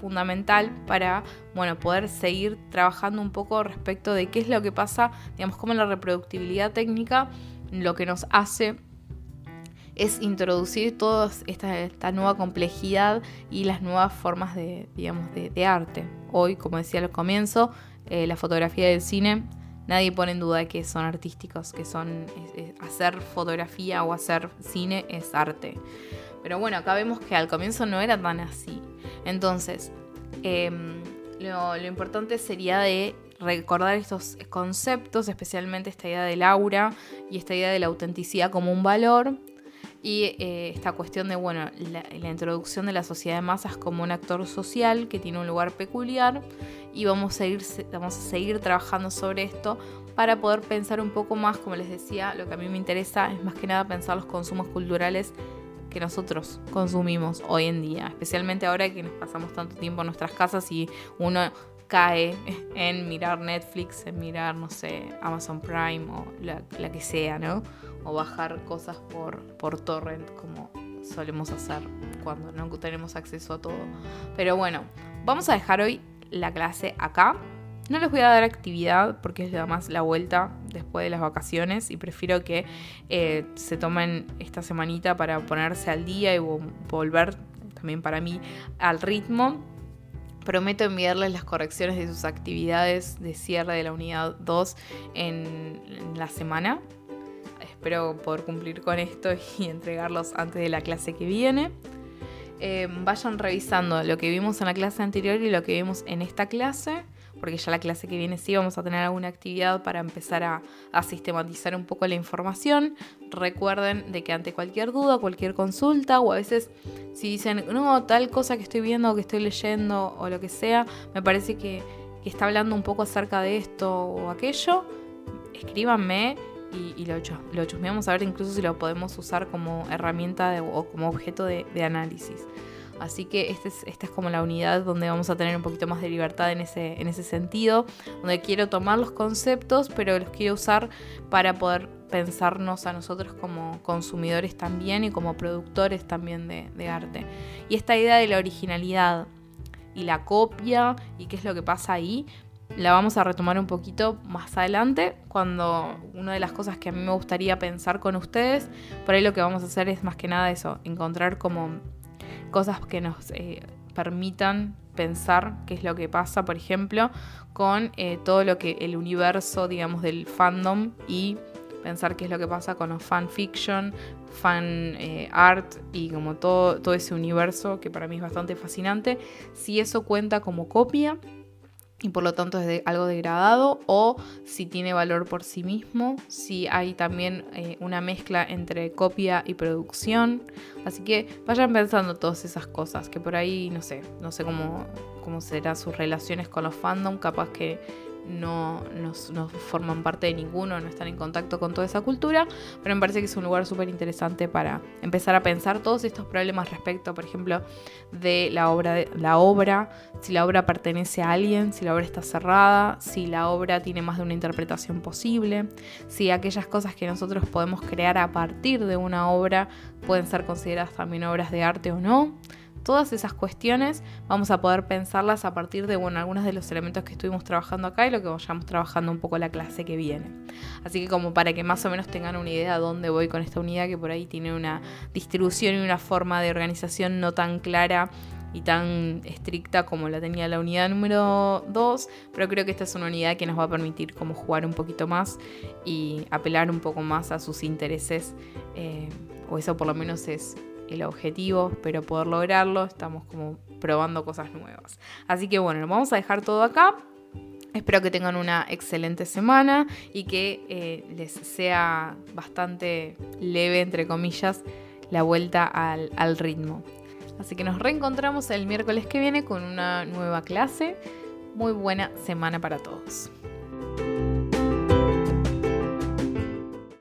S1: fundamental para bueno, poder seguir trabajando un poco respecto de qué es lo que pasa, digamos, cómo la reproductibilidad técnica lo que nos hace es introducir toda esta, nueva complejidad y las nuevas formas de, digamos, de, arte. Hoy, como decía al comienzo, eh, la fotografía del cine, nadie pone en duda que son artísticos, que son hacer fotografía o hacer cine es arte. Pero bueno, acá vemos que al comienzo no era tan así. Entonces, em, lo, lo importante sería de recordar estos conceptos, especialmente esta idea del aura y esta idea de la autenticidad como un valor y eh, esta cuestión de, bueno, la, introducción de la sociedad de masas como un actor social que tiene un lugar peculiar y vamos a, ir, vamos a seguir trabajando sobre esto para poder pensar un poco más, como les decía, lo que a mí me interesa es más que nada pensar los consumos culturales que nosotros consumimos hoy en día, especialmente ahora que nos pasamos tanto tiempo en nuestras casas y uno cae en mirar Netflix, en mirar, no sé, Amazon Prime o la, que sea, ¿no? O bajar cosas por, por torrent como solemos hacer cuando no tenemos acceso a todo. Pero bueno, vamos a dejar hoy la clase acá. No les voy a dar actividad porque es más la vuelta después de las vacaciones y prefiero que eh, se tomen esta semanita para ponerse al día y volver también para mí al ritmo Prometo enviarles las correcciones de sus actividades de cierre de la unidad 2 en, la semana. Espero poder cumplir con esto y entregarlos antes de la clase que viene. Eh, vayan revisando lo que vimos en la clase anterior y lo que vimos en esta clase porque ya la clase que viene sí vamos a tener alguna actividad para empezar a, sistematizar un poco la información. Recuerden de que ante cualquier duda, cualquier consulta o a veces si dicen, no, tal cosa que estoy viendo o que estoy leyendo o lo que sea, me parece que, está hablando un poco acerca de esto o aquello, escríbanme y, lo, lo chusmeamos a ver incluso si lo podemos usar como herramienta o como objeto de análisis. Así que este esta es como la unidad donde vamos a tener un poquito más de libertad en ese, en ese sentido, donde quiero tomar los conceptos, pero los quiero usar para poder pensarnos a nosotros como consumidores también y como productores también de, de arte. Y esta idea de la originalidad y la copia y qué es lo que pasa ahí, la vamos a retomar un poquito más adelante, cuando una de las cosas que a mí me gustaría pensar con ustedes, por ahí lo que vamos a hacer es más que nada eso, encontrar como cosas que nos eh, permitan pensar qué es lo que pasa, por ejemplo, con eh, todo lo que el universo, digamos, del fandom y pensar qué es lo que pasa con los fanfiction, fan eh, art y como todo, todo ese universo que para mí es bastante fascinante, si eso cuenta como copia y por lo tanto es algo degradado o si tiene valor por sí mismo, si hay también eh, una mezcla entre copia y producción. Así que vayan pensando todas esas cosas, que por ahí no sé, no sé cómo, cómo serán sus relaciones con los fandom, capaz que no, forman parte de ninguno, no están en contacto con toda esa cultura, pero me parece que es un lugar súper interesante para empezar a pensar todos estos problemas respecto, por ejemplo, de la obra, de, la obra, si la obra pertenece a alguien, si la obra está cerrada, si la obra tiene más de una interpretación posible, si aquellas cosas que nosotros podemos crear a partir de una obra pueden ser consideradas también obras de arte o no. Todas esas cuestiones vamos a poder pensarlas a partir de bueno, algunos de los elementos que estuvimos trabajando acá y lo que vayamos trabajando un poco la clase que viene. Así que como para que más o menos tengan una idea de dónde voy con esta unidad que por ahí tiene una distribución y una forma de organización no tan clara y tan estricta como la tenía la unidad número 2, pero creo que esta es una unidad que nos va a permitir como jugar un poquito más y apelar un poco más a sus intereses, eh, o eso por lo menos es el objetivo, pero poder lograrlo estamos como probando cosas nuevas. Así que bueno, vamos a dejar todo acá. Espero que tengan una excelente semana y que eh, les sea bastante leve, entre comillas, la vuelta al ritmo. Así que nos reencontramos el miércoles que viene con una nueva clase. Muy buena semana para todos.